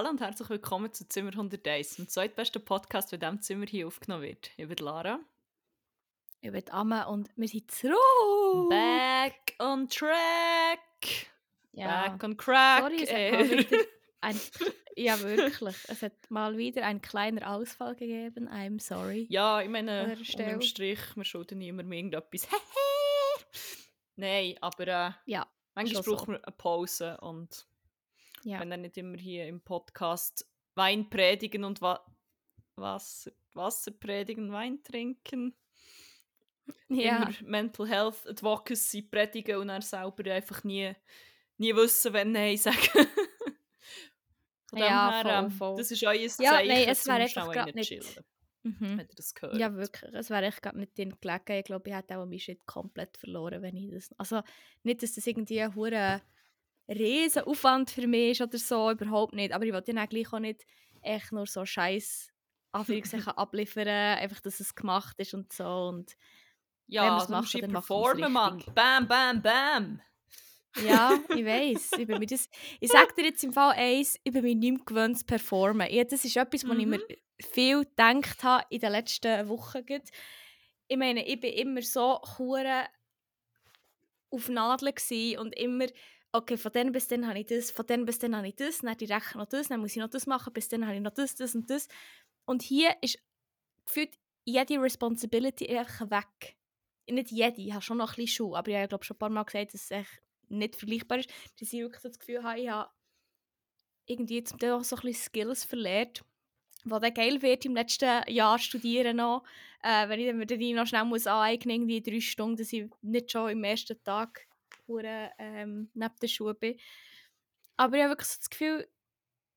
Hallo und herzlich willkommen zu Zimmer 101, dem zweitbesten Podcast, der in diesem Zimmer hier aufgenommen wird. Ich bin Lara. Ich bin Amme und wir sind zurück. Back on track. Ja. Back on crack. Sorry, es hat mal wieder ein, ja wirklich, es hat mal wieder ein kleiner Ausfall gegeben. I'm sorry. ja, ich meine, unterm. Strich, wir schulden niemandem irgendetwas. Nein, aber äh, Ja, manchmal braucht so. man eine Pause und ja. wenn dann nicht immer hier im Podcast Wein predigen und wa Wasser, Wasser predigen, Wein trinken. ja. immer Mental Health Advocacy predigen und dann selber einfach nie, nie wissen, wenn Nein sagen. Von Ja, her, voll, ähm, voll. Das ist euer Zeichen, Ja, nein, es wäre einfach grad rein nicht- chillen, Mhm. wenn ihr das gehört. Ja, wirklich. Es wäre echt gerade nicht drin gelegen. Ich glaube, ich hätte auch meinen Shit komplett verloren, wenn ich das... Also, nicht, dass das irgendwie ein hure riesen Aufwand für mich ist oder so, überhaupt nicht. Aber ich wollte auch gleich auch nicht echt nur so scheiß Anführungszeichen abliefern, einfach, dass es gemacht ist und so. Und wenn Ja, man's du macht, dann performen, Mann. Bam, bam, bam. ja, ich weiß. Ich, bin mir das, ich sage dir jetzt im Fall eins, ich bin mir nicht mehr gewöhnt zu performen. Ja, das ist etwas, was ich Mhm. mir viel gedacht habe in den letzten Wochen. Ich meine, ich bin immer so hure auf Nadeln und immer, okay, von dann bis dann habe ich das, von dann bis dann habe ich das, dann direkt noch das, dann muss ich noch das machen, bis dann habe ich noch das, das und das. Und hier ist gefühlt jede Responsibility einfach weg. Nicht jede, ich habe schon noch ein bisschen Schuhe, aber ich habe glaube schon ein paar Mal gesagt, dass es nicht vergleichbar ist, dass ich wirklich das Gefühl habe, ich habe irgendwie zum Teil auch so ein bisschen Skills verlernt, was dann geil wird im letzten Jahr studieren noch, äh, wenn ich dann dann noch schnell muss aneignen irgendwie drei Stunden, dass ich nicht schon im ersten Tag hure, ähm, neben der Schule bin. Aber ich habe wirklich so das Gefühl,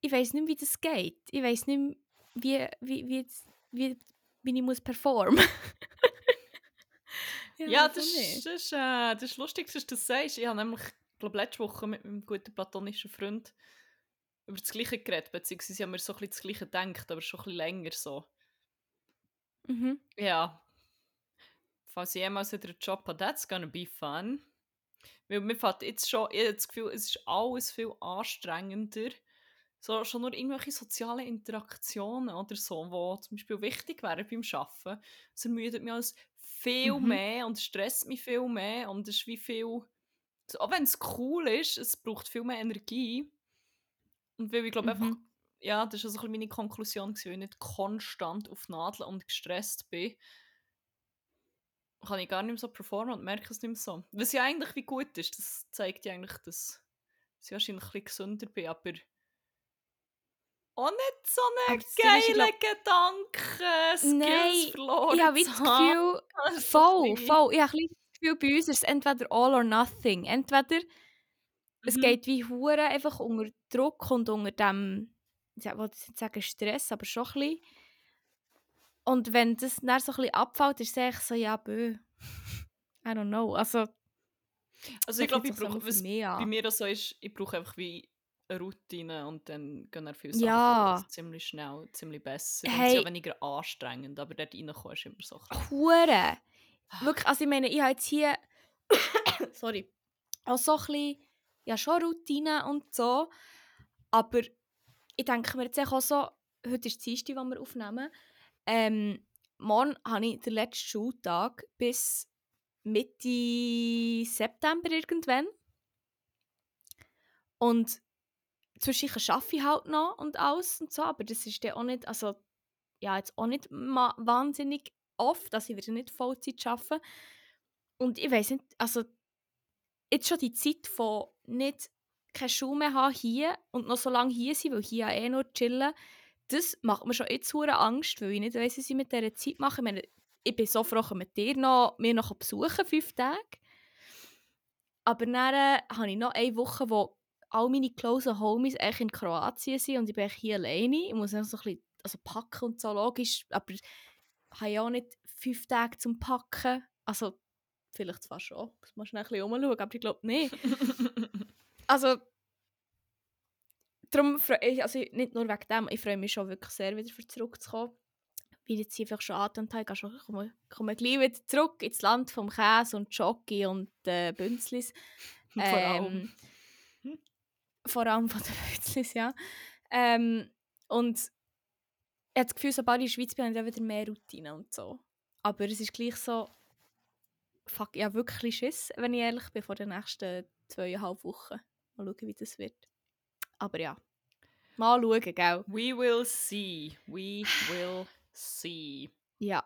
ich weiß nicht mehr, wie das geht. Ich weiß nicht mehr, wie, wie, wie, wie, wie ich muss performen. Ja, weiß das, ist- das, ist, äh, das ist lustig, dass du das sagst. Ich habe nämlich, glaube letzte Woche mit meinem guten platonischen Freund über das Gleiche geredet, beziehungsweise haben wir so ein bisschen das Gleiche gedacht, aber schon ein bisschen länger so. Mhm. Ja. Falls ich jemals wieder einen Job habe, that's gonna be fun. Weil mir fällt jetzt schon, ich habe das Gefühl, es ist alles viel anstrengender. So, schon nur irgendwelche sozialen Interaktionen oder so, die zum Beispiel wichtig wären beim Arbeiten. Es ermüdet mich alles viel Mhm. mehr und es stresst mich viel mehr und es ist wie viel... so, Auch wenn es cool ist, es braucht viel mehr Energie. Und weil ich glaube einfach, Mhm. ja, das war so ein bisschen meine Konklusion, weil ich nicht konstant auf Nadeln und gestresst bin, kann ich gar nicht mehr so performen und merke es nicht mehr so. Was ja eigentlich wie gut ist, das zeigt ja eigentlich, dass ich wahrscheinlich ein bisschen gesünder bin, aber auch nicht so Aber ein das Ding ist, ich geiler Gedanke, Skills Nein, verloren Ich habe das. Gefühl, Das ist so ein voll, voll. Ich habe ein das Gefühl, bei uns ist es entweder all or nothing. Entweder es Mhm. geht wie Hure einfach unter Druck und unter dem, ich wollte nicht sagen Stress, aber schon ein bisschen. Und wenn das dann so ein bisschen abfällt, ist es so, ja, bö. I don't know. Also, Also ich glaube, ich so brauche, für was bei mir so ist, ich brauche einfach wie eine Routine und dann gehen dann viele Ja. Sachen ziemlich schnell, ziemlich besser. Und Hey. sie sind auch weniger anstrengend, aber dort reinkommen ist immer so Hure. Wirklich, also ich meine, ich habe jetzt hier, sorry, auch so ein bisschen, ja schon Routine und so, aber ich denke mir jetzt auch so, heute ist die Dienstag, wo wir aufnehmen, ähm, morgen habe ich den letzten Schultag bis Mitte September irgendwann und zwischendurch arbeite ich halt noch und alles und so, aber das ist dann auch nicht, also ja, jetzt auch nicht wahnsinnig oft, dass ich wieder nicht Vollzeit arbeite. Und ich weiß nicht, also jetzt schon die Zeit von nicht keine Schule mehr haben hier und noch so lange hier sein, weil hier ja eh nur chillen, das macht mir schon jetzt hure Angst, weil ich nicht weiss, was ich mit dieser Zeit mache. Ich, meine, ich bin so froh, mit dir noch, mir noch besuchen, fünf Tage. Aber dann äh, habe ich noch eine Woche, wo all meine close Homies eigentlich in Kroatien sind und ich bin hier alleine. Ich muss noch so ein bisschen also packen und so, logisch, aber ich habe ja auch nicht fünf Tage zum Packen. Also, vielleicht zwar schon, muss man schnell ein bisschen umschauen, aber ich glaube nicht. Also, darum freue ich, also nicht nur wegen dem, ich freue mich schon wirklich sehr, wieder für zurückzukommen. Ich jetzt hier vielleicht schon angetan habe, ich schon- komme, komme gleich wieder zurück ins Land vom Käse und Jockey und äh, Bünzlis. Vor allem. Ähm, vor allem von den Bünzlis, ja. Ähm, und ich habe das Gefühl, sobald ich in der Schweiz bin, habe ich dann wieder mehr Routine und so. Aber es ist gleich so, fuck, ich habe wirklich Schiss, wenn ich ehrlich bin, vor den nächsten zweieinhalb Wochen. Mal schauen, wie das wird. Aber ja, mal schauen, gell? We will see. We will see. Ja.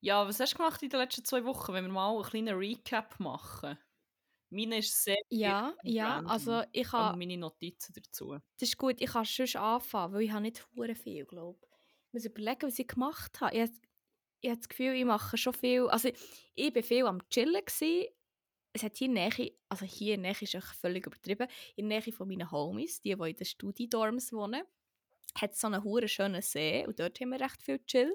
Ja, was hast du gemacht in den letzten zwei Wochen, wenn wir mal einen kleinen Recap machen? Meine ist sehr Ja, ja, random. also ich Und habe, meine Notizen dazu. das ist gut, ich kann schon anfangen, weil ich habe nicht hure viel, glaube ich. muss überlegen, was ich gemacht habe. Ich, habe- ich habe das Gefühl, ich mache schon viel, also ich war viel am Chillen. Gewesen. Es hat hier Nähe, also hier Nähe ist echt völlig übertrieben, in Nähe von meinen Homies, die, die in den Studi-Dorms wohnen, hat so einen hure schönen See und dort haben wir recht viel gechillt.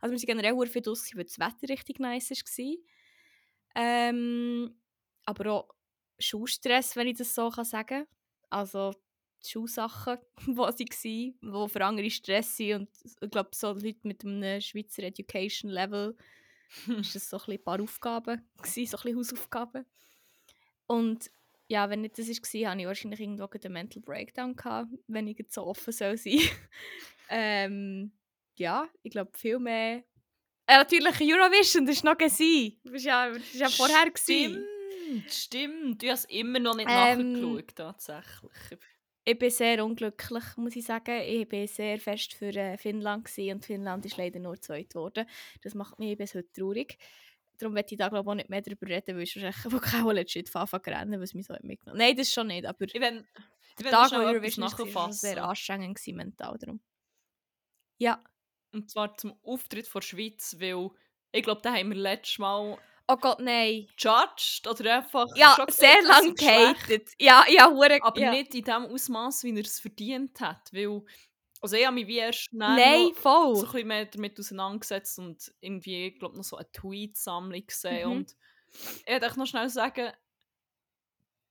Also wir sind generell hure viel draussen, weil das Wetter richtig nice war. Ähm, aber auch Schulstress, wenn ich das so sagen kann. Also die Schulsachen, die sie waren, die für andere Stress sind. Und ich glaube, so Leute mit einem Schweizer Education Level ist das so ein, paar Aufgaben, gewesen, so ein bisschen Hausaufgaben. Und ja, wenn nicht das war, hatte ich wahrscheinlich irgendwo einen Mental Breakdown, gehabt, wenn ich jetzt so offen soll sein ähm, Ja, ich glaube viel mehr... Äh, natürlich Eurovision, das war noch gewesen. Das war ja, das ja vorher. Gewesen. Stimmt, stimmt. Du hast immer noch nicht Ähm, nachgeschaut, tatsächlich. Ich bin sehr unglücklich, muss ich sagen. Ich war sehr fest für äh, Finnland gewesen, und Finnland ist leider nur zweit geworden. Das macht mich bis heute traurig. Darum werde ich da glaube ich auch nicht mehr darüber reden, weil ich wahrscheinlich auch legit von Anfang an rennen, was mich so mitgenommen Nein, das schon nicht, aber Ich will, ich der Tag, wo Eurovision war, sehr anstrengend gewesen, mental. Darum. Ja. Und zwar zum Auftritt von der Schweiz, weil ich glaube, da haben wir letztes Mal Oh Gott, nein. judged oder einfach Ja, sehr lang gehatet. Ja, ja, hure. aber ja. nicht in dem Ausmaß, wie er es verdient hat. Weil, also ich habe mich wie erst Nein, noch voll. so ein bisschen mehr damit auseinandergesetzt und irgendwie, ich glaube, noch so eine Tweet-Sammlung gesehen. Mhm. Und ich wollte noch schnell sagen,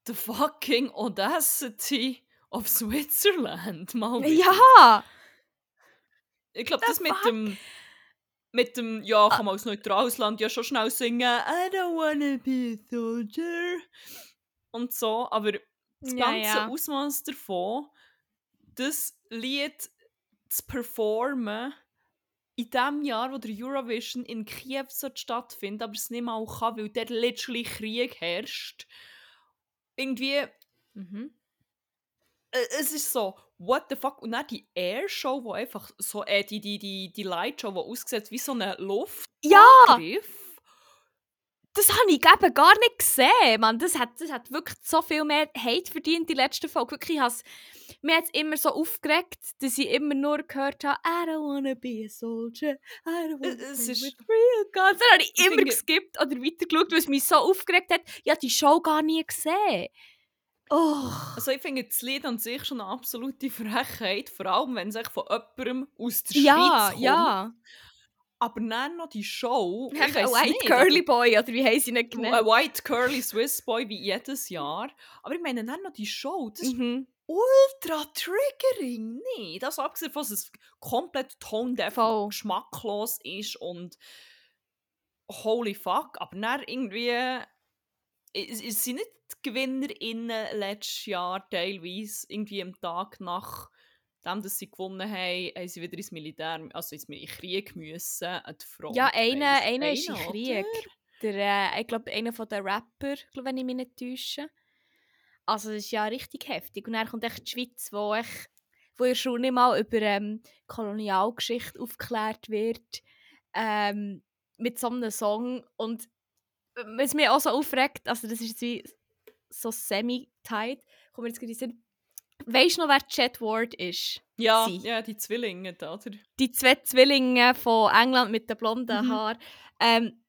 the fucking audacity of Switzerland. Mal wieder. Ja! Ich glaube, das mit fuck? dem, mit dem, ja, kann man als neutrales Land ja schon schnell singen, I don't wanna be a soldier. Und so, aber das Ja, ganze ja. Ausmaß davon, das Lied zu performen, in dem Jahr, wo der Eurovision in Kiew sollte stattfinden aber es nicht mal kann, weil dort literally Krieg herrscht. Irgendwie, Mhm. äh, es ist so, what the fuck? Und dann die Airshow, wo einfach so, äh, die, die, die, die Lightshow, die aussieht wie so eine Luftgriff. Ja! Das habe ich eben gar nicht gesehen, Mann. Das hat, das hat wirklich so viel mehr Hate verdient, die letzte Folge. Wirklich, ich has, mir hat es immer so aufgeregt, dass ich immer nur gehört habe, I don't wanna be a soldier, I don't wanna Es be ist- with real guns. Dann habe ich immer geskippt oder weitergeschaut, weil es mich so aufgeregt hat. Ich habe die Show gar nie gesehen. Oh. Also ich finde das Lied an sich schon eine absolute Frechheit, vor allem wenn es von jemandem aus der Ja, Schweiz kommt. ja. Aber dann noch die Show, ich Ein White nicht, Curly Boy, oder wie heisst sie nicht genannt? ein White Curly Swiss Boy wie jedes Jahr. Aber ich meine, dann noch die Show, das ist Mhm. ultra triggering. Nee, das abgesehen von, dass es komplett tone-deaf geschmacklos ist und holy fuck. Aber dann irgendwie, es, sind nicht die GewinnerInnen letztes Jahr teilweise irgendwie am Tag nach dem, dass sie gewonnen haben, haben sie wieder ins Militär, also ins Mil- Krieg müssen, an die Front. Ja, einer, weiss. einer ist in Krieg. Der, äh, ich glaube, einer von den Rapper, glaub, wenn ich mich nicht täusche. Also das ist ja richtig heftig. Und dann kommt echt die Schweiz, wo, ich, wo ja schon nicht mal über ähm, Kolonialgeschichte aufgeklärt wird. Ähm, mit so einem Song. Und äh, was mich auch so aufregt, also das ist jetzt wie so semi-tight, kommt mir jetzt gerade in den Sinn. Weisst du noch, wer Chet Ward ist? Ja, Sie. ja, die Zwillinge da, oder? die zwei Zwillinge von England mit den blonden Mhm. Haaren. Ähm,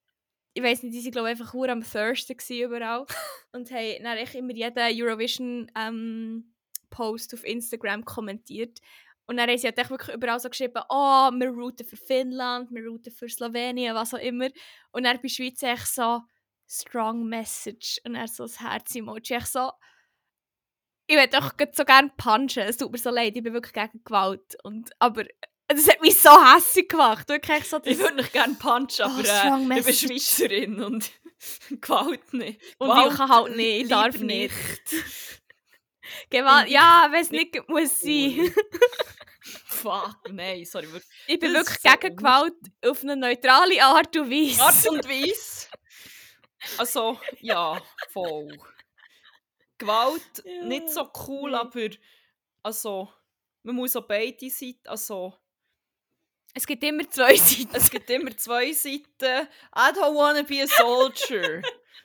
ich weiß nicht, die waren glaube ich einfach nur am Thirsten überall und haben dann echt immer jeden Eurovision ähm, Post auf Instagram kommentiert. Und dann haben sie halt echt wirklich überall so geschrieben, oh, wir routen für Finnland, wir routen für Slowenien, was auch immer. Und dann bei Schweiz echt so, strong message. Und dann so das Herz-Emoji. Echt so, ich würde doch so gerne punchen. Es tut mir so leid, ich bin wirklich gegen Gewalt. Und, aber das hat mich so hässlich gemacht. Wirklich so Ich würde nicht gerne punchen, Oh, aber strong äh, ich bin. Schweizerin und Gewalt nicht. Und Gewalt ich kann halt nicht, ich darf nicht. Gewalt, ich- ja, wenn es nicht muss sein. Fuck, nein, sorry. Ich bin Das wirklich ist so gegen Gewalt auf eine neutrale Art und Weise. Art und Weise. Also, ja, voll. Gewalt, Ja, nicht so cool, nee. aber also, man muss auch beide Seiten, also, Es gibt immer zwei Seiten. es gibt immer zwei Seiten. I don't wanna be a soldier.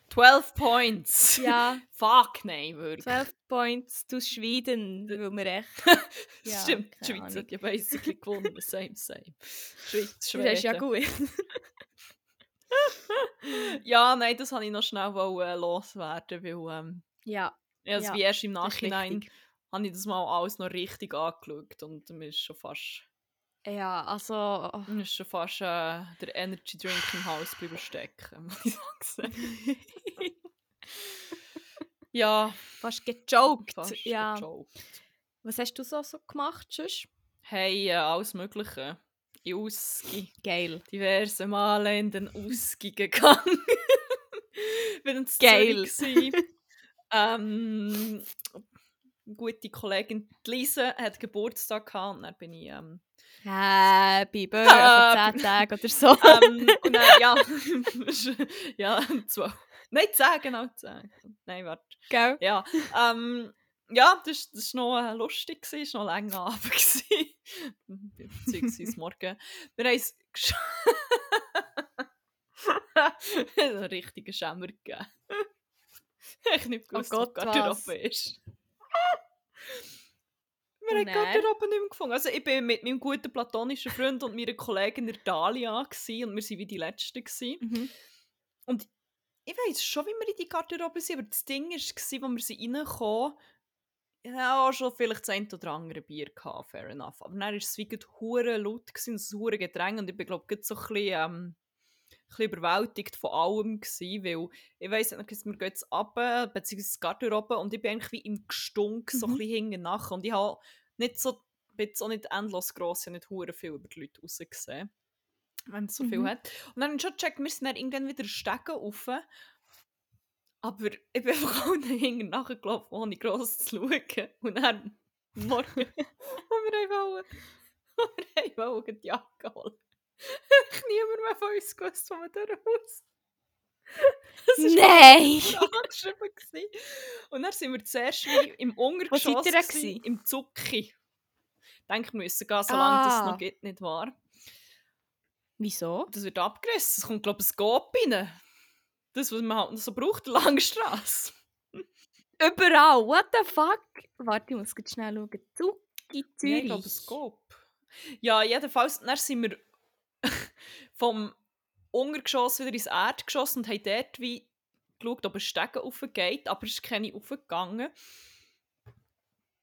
12 points. Ja, Fuck, nein, wirklich. 12 Points to Schweden, weil wir echt... Ja, Stimmt, die Schweiz hat ja basically gewonnen. Same, same. Schweiz, Das Schweden. ist ja gut. Ja, nein, das wollte ich noch schnell wollen, äh, loswerden, weil ähm, Ja, also Ja, wie erst im Nachhinein habe ich das mal alles noch richtig angeschaut und mir ist schon fast, Ja, also... mir ist schon fast äh, der Energy Drink im Haus bleiben stecken, muss ich sagen. ja, Fast gejoked. fast ja. gejoked. Was hast du so, so gemacht, sonst? Hey, äh, alles Mögliche. In Ausgi. Geil. diverse Male in den Ausgi gegangen. Bin in Geil. Ähm, gute Kollegin die Lisa hat Geburtstag gehabt und dann bin ich ähm, Happy Birthday, vor 10 Tagen oder so. ähm, und dann, ja, ja, zwei. Nein, zehn, genau, zehn. Nein, warte. Gell? Ja, ähm, ja, das war noch lustig, es war noch länger Abend. Beziehungsweise morgen. Wir haben es gesch- einen richtigen Schämmer gegeben. ich nicht gewusst, Oh oh Gott, was? Garderobe ist. Wir haben? Garderobe nicht mehr gefunden. Also ich bin mit meinem guten platonischen Freund und meiner Kollegin der Dalia und wir waren wie die Letzten. Mhm. Und ich weiß schon, wie wir in die Garderobe sind, aber das Ding war, als wir sie reinkamen, ich hatte auch schon vielleicht das ein oder andere Bier, gehabt, fair enough. Aber dann war es wie hure laut, gewesen, ein hure Getränk und ich bin glaube ich so ein bisschen, ähm, ein bisschen überwältigt von allem gewesen, weil ich weiss nicht, wir gehen jetzt runter, beziehungsweise die Garderobe und ich bin eigentlich wie im Gestunk so ein Mhm. bisschen hinten nach und ich habe nicht so, bin jetzt auch nicht endlos gross, ich habe nicht hure viel über die Leute rausgesehen wenn es so viel Mhm. hat. Und dann habe ich schon gecheckt, wir sind dann irgendwann wieder Stegen rauf. Aber ich bin einfach auch hinten nachgelaufen, ohne gross zu schauen. Und dann morgen haben wir wir wollten die Jacke holen. Ich niemand mehr von uns gewusst, wo man durch muss. Das war Nein! angeschrieben. gewesen. Und dann sind wir zuerst im Untergeschoss. Gewesen? Im Zucki. Ich denke, wir müssen gehen, solange das Ah. noch gibt, nicht wahr? Wieso? Das wird abgerissen. Es kommt, glaube ich, ein Gop rein. Das, was man halt so braucht, Langstrasse. Überall, what the fuck? Warte, ich muss jetzt schnell schauen. Zucki Ja, Zürich. ich glaube, ein Gop. Ja, jedenfalls, dann sind wir vom Untergeschoss wieder ins Erdgeschoss und haben dort wie geschaut, ob ein Stegen raufgeht, aber es ist keine raufgegangen.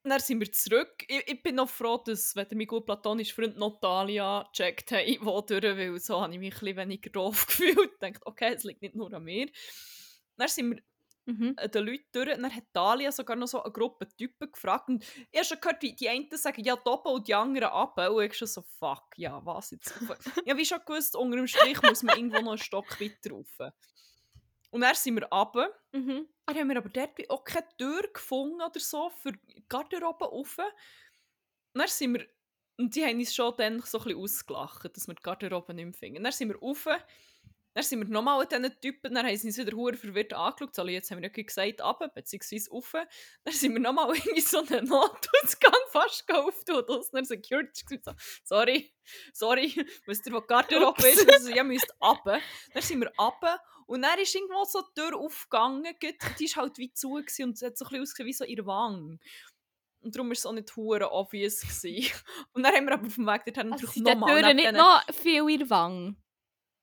Dann sind wir zurück. Ich, ich bin noch froh, dass, wenn mein gut platonischer Freund Natalia checkt hat, wo durch, weil so habe ich mich ein bisschen weniger doof gefühlt. Ich dachte, okay, es liegt nicht nur an mir. Dann sind wir Mhm. äh, den Leuten durch. Und dann hat Dalia sogar noch so eine Gruppe Typen gefragt. Und ich habe schon gehört, wie die einen sagen, ja, oben und die anderen ab. Und ich schon so, fuck, ja, was jetzt? ja, wie schon gewusst, unter dem Strich muss man irgendwo noch einen Stock weiter rauf. Und dann sind wir runter. Mhm. Dann haben wir aber dort auch keine Tür gefunden oder so für die Garderobe rauf. Und dann sind wir, und die haben uns schon dann so ein bisschen ausgelacht, dass wir die Garderobe nicht mehr finden. Dann sind wir rauf, dann sind wir nochmal an diesen Typen, dann haben sie uns wieder hure verwirrt angeschaut, also jetzt haben wir ja gesagt, runter, beziehungsweise rauf. Dann sind wir nochmal in so einen Notausgang fast auftun und aus einer Security gesagt, so, sorry, sorry, wisst ihr, wo die Garderobe ist? Also, ihr müsst runter. Dann sind wir runter und dann ist irgendwo so die Tür aufgegangen, die war halt wie zu und es hat so ein bisschen ausgesehen wie so ihr Wang. Und darum war es auch nicht hure obvious. Gewesen. Und dann haben wir aber auf dem Weg dorthin Also natürlich sind die nochmal Türen nicht noch viel in der Wange?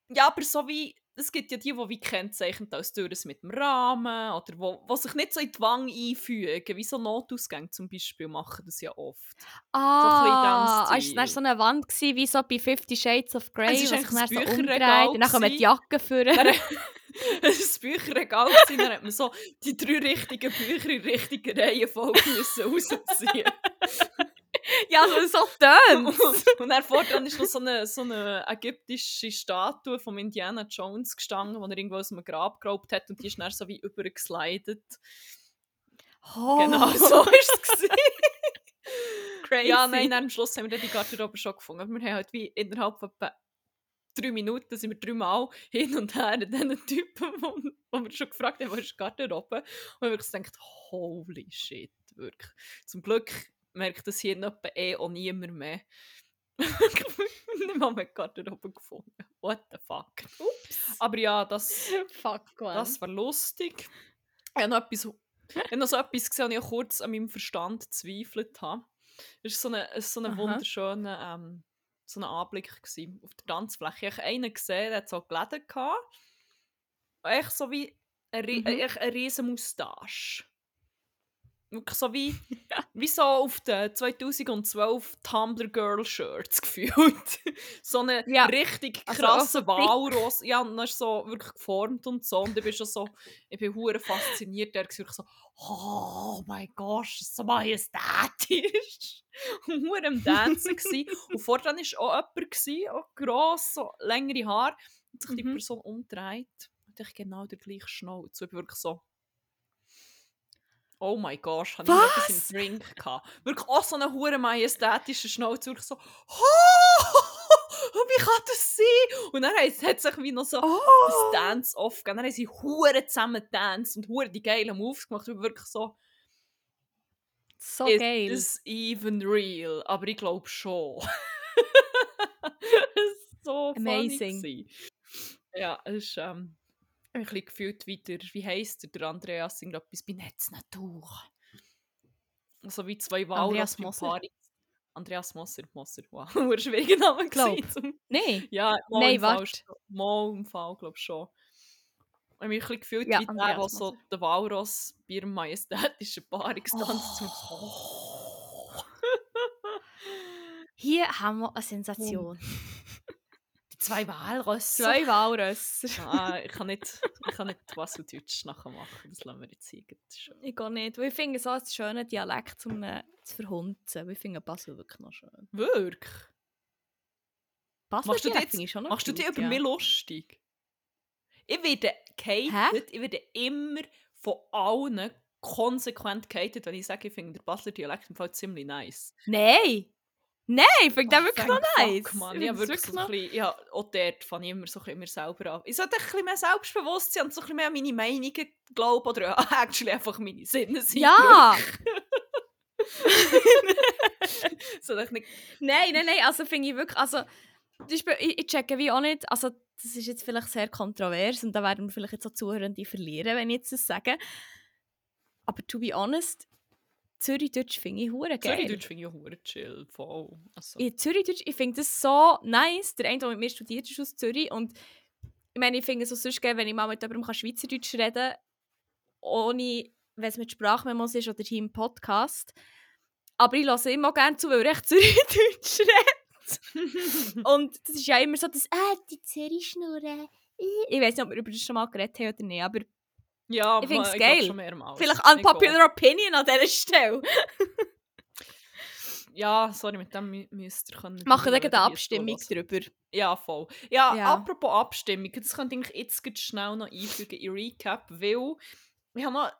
Ja, aber so wie, es gibt ja die, die wie kennzeichnet als Türen mit dem Rahmen oder wo, wo sich nicht so in die Wange einfügen, wie so Notausgänge zum Beispiel machen das ja oft. Ah, in es war so eine Wand gewesen, wie so bei Fifty Shades of Grey, Es ist eigentlich sich dann so umdreht und dann kommen die. Jacken für. Dann das Bücherregal gewesen, dann hat man so die drei richtigen Bücher in richtiger Reihenfolge müssen rausziehen. Ja, so, so tönt Und dann vorne ist noch so eine, so eine ägyptische Statue von Indiana Jones gestanden, die er irgendwo aus einem Grab geraubt hat und die ist dann so wie übergeslidet. Oh. Genau, so war es. Crazy. Ja, nein, dann am Schluss haben wir dann die Garderobe schon gefunden. Aber wir haben halt wie innerhalb von drei Minuten sind wir dreimal hin und her in diesen Typen, wo, wo wir schon gefragt haben, wo ist die Garderobe? Und wir haben wirklich gedacht, holy shit, wirklich. Zum Glück merkt das hier noch eh auch niemand mehr. Nicht mal mehr die Garderobe gefunden. What the fuck. Ups. Aber ja, das, Fuck, das war lustig. Ich habe noch, etwas, ich habe noch so etwas gesehen, wo ich kurz an meinem Verstand gezweifelt habe. Es war so ein so eine wunderschöner ähm, so ein Anblick gewesen, auf der Tanzfläche. Ich habe einen gesehen, der hat so Gläden gehabt. Echt so wie eine, Mhm. eine riesen Moustache. Wirklich so wie, wie so auf den 2012 Tumblr Girl Shirts gefühlt. so eine Ja. richtig Also krasse so. Walross. Ja, und dann ist so wirklich geformt und so. Und ich bin schon so, ich bin hure fasziniert. Der war so, oh mein Gott, so majestätisch. Und hure am Dancen gsi. Und vorne war auch jemand, gsi, auch gross, so längere Haare. Und sich die Mhm. Person umdreht. Und ich genau der gleiche Schnauz. Und ich bin wirklich so, oh mein Gott, habe ich noch etwas Was? im Drink gehabt. Wirklich auch so einen hure majestätischen Schnauz. Wirklich so, oh, wie kann das sein? Und dann hat sich wie noch so Oh. das Dance-Off gegeben. Dann haben sie hure zusammen getanzt und hure die geilen Moves gemacht. Wirklich so, So is geil. this even real? Aber ich glaube schon. So Amazing. funny. Ja, es ist ähm, ein bisschen gefühlt wie der, wie heisst der, der Andreas, irgendetwas bei Netz Natur. So wie zwei Walross Andreas Moser, Moser, wow, ein schwieriger Name gewesen Nein. ja, mal Nein, im warte. mal im Fall, glaube ich schon. Ich habe mich ein bisschen gefühlt Ja, wie der, der so der Walross bei ihrem majestätischen Paarungstanz Oh. Hier haben wir eine Sensation. Die zwei Walrösser. Zwei Walrösser. Ah, ich kann nicht, ich kann nicht Baseldeutsch nachher machen, das lassen wir jetzt schon- Ich gehe nicht. Ich finde so einen schönen Dialekt, um ihn zu verhunzen. Ich finde Basel wirklich noch schön. Wirklich? Basel Machst du Dialekt jetzt- schon noch Machst du dich über ja. mich lustig? Ich werde gehatet, ich werde immer von allen konsequent gehatet, wenn ich sage, ich finde den Basler Dialekt im Fall ziemlich nice. Nein! Nein, ich finde Oh, wirklich noch fuck, nice. Mann. Ich Ich das wirklich so ein bisschen, ja, auch dort fange ich immer so mir selber an. Ich sollte ein bisschen mehr Selbstbewusstsein und so ein bisschen mehr an meine Meinungen glauben oder actually einfach meine Sinne sein. Ja! so, ich nicht Nein, nein, nein, also finde ich wirklich, also ich, ich checke wie auch nicht, also das ist jetzt vielleicht sehr kontrovers und da werden wir vielleicht jetzt auch Zuhörende verlieren, wenn ich jetzt das sage. Aber to be honest, Zürichdeutsch finde ich hure geil. Zürichdeutsch finde ich auch hure chill, voll. Also, In Zürichdeutsch, ich finde das so nice. Der eine, der mit mir studiert, ist aus Zürich und ich meine, ich finde es so sonst geil, wenn ich mal mit jemandem kann Schweizerdeutsch reden kann, ohne, wenn es mit Sprachmemos ist oder hier im Podcast. Aber ich lasse immer gerne zu, weil er echt Zürichdeutsch redet. Und das ist ja immer so das, ah, die Zürich-Schnurre. Ich weiß nicht, ob wir über das schon mal geredet haben oder nicht, aber ja, ich ma- glaub geil. Schon mehrmals. vielleicht Ich unpopular opinion an dieser Stelle. Ja, sorry, mit dem mü- müsst ihr können. Machen die dann eine Abstimmung darüber. Ja, voll. Ja, Ja. apropos Abstimmung, das könnte ich jetzt schnell noch einfügen in Recap, weil wir haben noch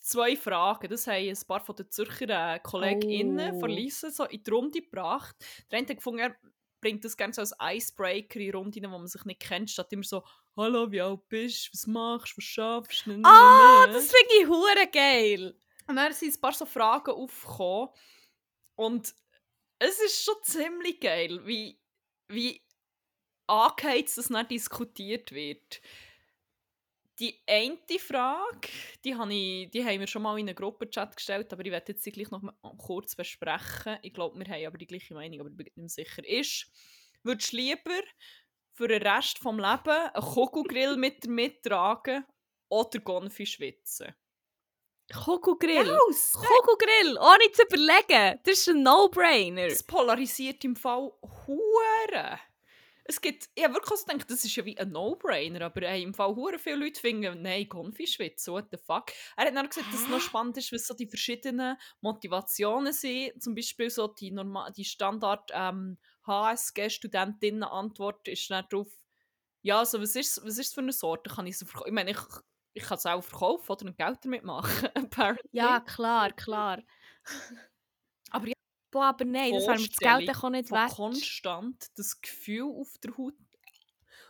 zwei Fragen. Das haben ein paar von den Zürcher äh, KollegInnen Oh. von Lisa so in die Runde gebracht. Der eine hat gefunden, er bringt das gerne so als Icebreaker in Runden, wo man sich nicht kennt, statt immer so «Hallo, wie alt bist du? Was machst du? Was schaffst du?» Ah, das finde ich hure geil. Und dann sind ein paar so Fragen aufgekommen. Und es ist schon ziemlich geil, wie, wie angeheizt das nicht diskutiert wird. Die eine Frage, die, habe ich, die haben wir schon mal in einen Gruppenchat gestellt, aber ich werde jetzt sie gleich noch mal kurz besprechen. Ich glaube, wir haben aber die gleiche Meinung, aber ich bin nicht mehr sicher. Ist, würdest du lieber für den Rest des Lebens einen Kugelgrill mit mittragen oder Gonfi schwitzen? Kugelgrill. Aus! Kugelgrill, ohne zu überlegen. Das ist ein No-Brainer. Das polarisiert im Fall hure. Es gibt, ich habe wirklich gedacht, das ist ja wie ein No-Brainer, aber hey, im Fall hure viele Leute finden, nein, Konfi schwitzen, what the fuck. Er hat dann gesagt, dass es noch spannend ist, was so die verschiedenen Motivationen sind. Zum Beispiel so die, norma die Standard ähm, HSG-Studentinnen-Antwort ist dann darauf, ja, also was ist was ist für eine Sorte? Kann ich so verk- Ich meine, ich ich kann es auch verkaufen oder ein Geld damit machen. Ja, klar, klar. Aber ja, Boah, aber nein, das wäre mir das Geld auch nicht wert. konstant das Gefühl auf der Haut.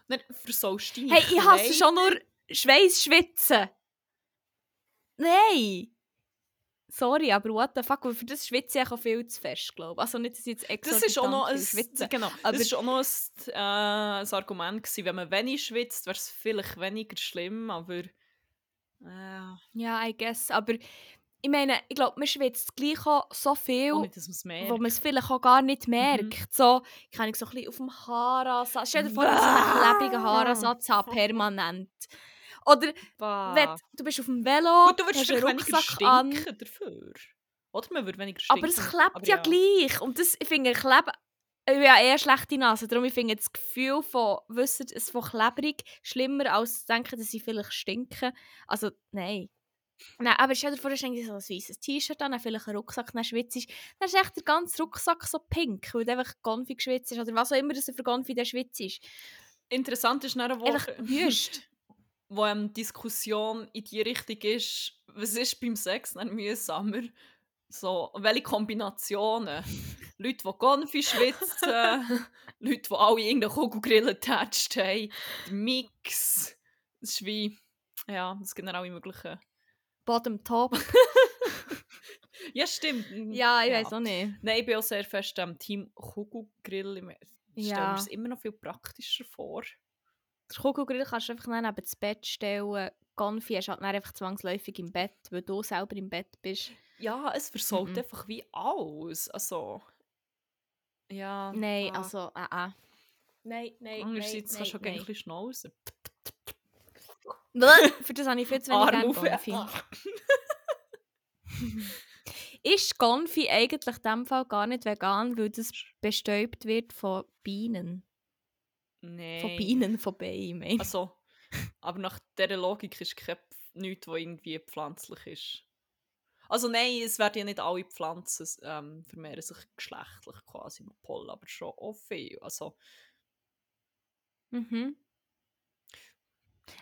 Dann versaust du Hey, ich hasse schon nur Schweiß schwitzen. Nein! Sorry, aber what the fuck, für das schwitze ich auch viel zu fest, glaube ich. Also nicht, dass ich jetzt extra Das ist auch noch ein, schwitze. genau, aber- das ist auch noch ein, äh, ein Argument gewesen. Wenn man wenig schwitzt, wäre es vielleicht weniger schlimm, aber äh, Ja, I guess. Aber ich meine, ich glaube, man schwitzt gleich auch so viel, ohne wo man es vielleicht auch gar nicht Mhm. merkt. So, kann ich so ein bisschen auf dem Haaransatz. Stell dir vor, dass ich so einen klebrigen Haaransatz habe, permanent. Oder wenn du bist auf dem Velo, Gut, du würdest hast einen Rucksack an, dafür. Oder man würde weniger stinken. aber es klebt aber ja, gleich. Und das, ich finde, Kleben... Ich habe ja eher schlechte Nase, darum ich finde das Gefühl von, wissen, es von klebrig schlimmer, als zu denken, dass sie vielleicht stinken. Also, nein. Nein, aber stell dir vor, du hast so ein weißes T-Shirt an, dann vielleicht einen Rucksack, dann schwitzt. Dann ist echt der ganze Rucksack so pink, weil du einfach Konfi geschwitzt ist. Oder was auch immer das für Konfi der schwitzt ist. Interessant ist nachher, wo, Einfach wüst. wo ähm, die Diskussion in die Richtung ist, was ist beim Sex dann mühsamer? So, welche Kombinationen? Leute, die Konfi schwitzen, Leute, die alle irgendeinen Kugelgrill attached haben, der Mix. Das ist wie, ja, es gibt dann alle möglichen. Bottom top. Ja, stimmt. ja, ich weiß auch nicht. Nein, ich bin auch sehr fest am Team Kugelgrill. Ich stelle Ja. mir es immer noch viel praktischer vor. Den Kugelgrill kannst du einfach dann neben das Bett stellen. Konfi hast du halt dann einfach zwangsläufig im Bett, weil du selber im Bett bist. Ja, es versaut Mhm. einfach wie alles. Also. Ja. Nein, ah. also, äh, äh. Nein, nein, Andererseits nein, kannst du auch gerne ein bisschen schnauzen. nein. Für das habe ich viel zu wenig Arm. Konfi. Ist Konfi eigentlich in dem Fall gar nicht vegan, weil das bestäubt wird von Bienen? Nein. Von Bienen, von Bienen, meine. Also, aber nach dieser Logik ist kein nichts, was irgendwie pflanzlich ist. Also nein, es werden ja nicht alle Pflanzen ähm, vermehren sich geschlechtlich quasi mit Pollen, aber schon auch viel. Also, Mhm.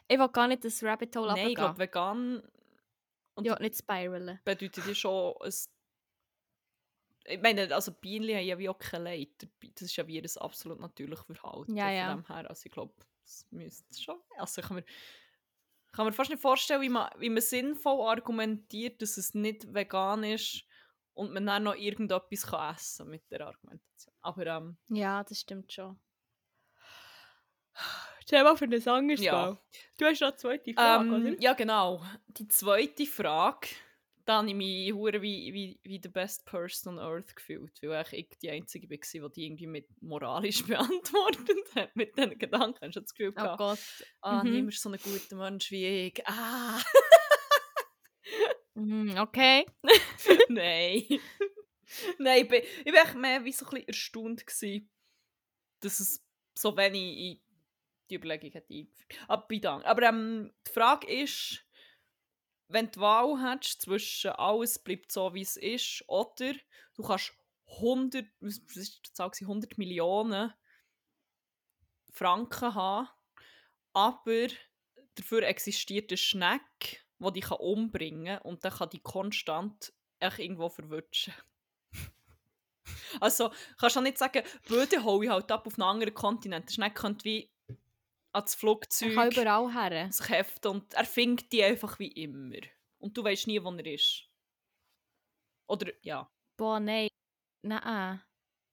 Ich will gar nicht das Rabbit Hole nein, ich glaube, vegan und Ja, nicht spiralen. bedeutet ja schon ein ich meine, also Bienen haben ja wie auch keine Leiter. Das ist ja wie ein absolut natürliches Verhalten. Ja, von ja. dem her. Also ich glaube, das müsste schon... Also ich kann mir, kann mir fast nicht vorstellen, wie man, wie man sinnvoll argumentiert, dass es nicht vegan ist und man dann noch irgendetwas kann essen mit der Argumentation. Aber ähm, Ja, das stimmt schon. Stell mal für ein anderes Ja. Du hast noch eine zweite ähm, ja genau. Die zweite Frage, da habe ich mich hure wie, wie, wie the best person on earth gefühlt, weil ich die Einzige war, die die irgendwie mit moralisch beantwortet hat, mit diesen Gedanken. Hast du das Gefühl Oh gehabt, Gott. ah, mhm. niemand ist so ein guter Mensch wie ich. Ah, Mhm, okay. nein. nein, ich bin, ich bin echt mehr wie so ein bisschen erstaunt gewesen, dass es so wenig in die Überlegung hat eingeführt. Aber, bedankt. Aber ähm, die Frage ist, wenn du die Wahl hättest zwischen alles bleibt so, wie es ist, oder du kannst 100, was gewesen? 100 Millionen Franken haben, aber dafür existiert eine Schnecke, die dich umbringen kann und dann kann die konstant irgendwo verwutschen. also, kannst du nicht sagen, Böde hole ich halt ab auf einen anderen Kontinent. Der Schnecke könnte wie ans Flugzeug kann überall her. sich heften und er findet die einfach wie immer. Und du weißt nie, wo er ist. Oder, ja. Boah, nein. Nein.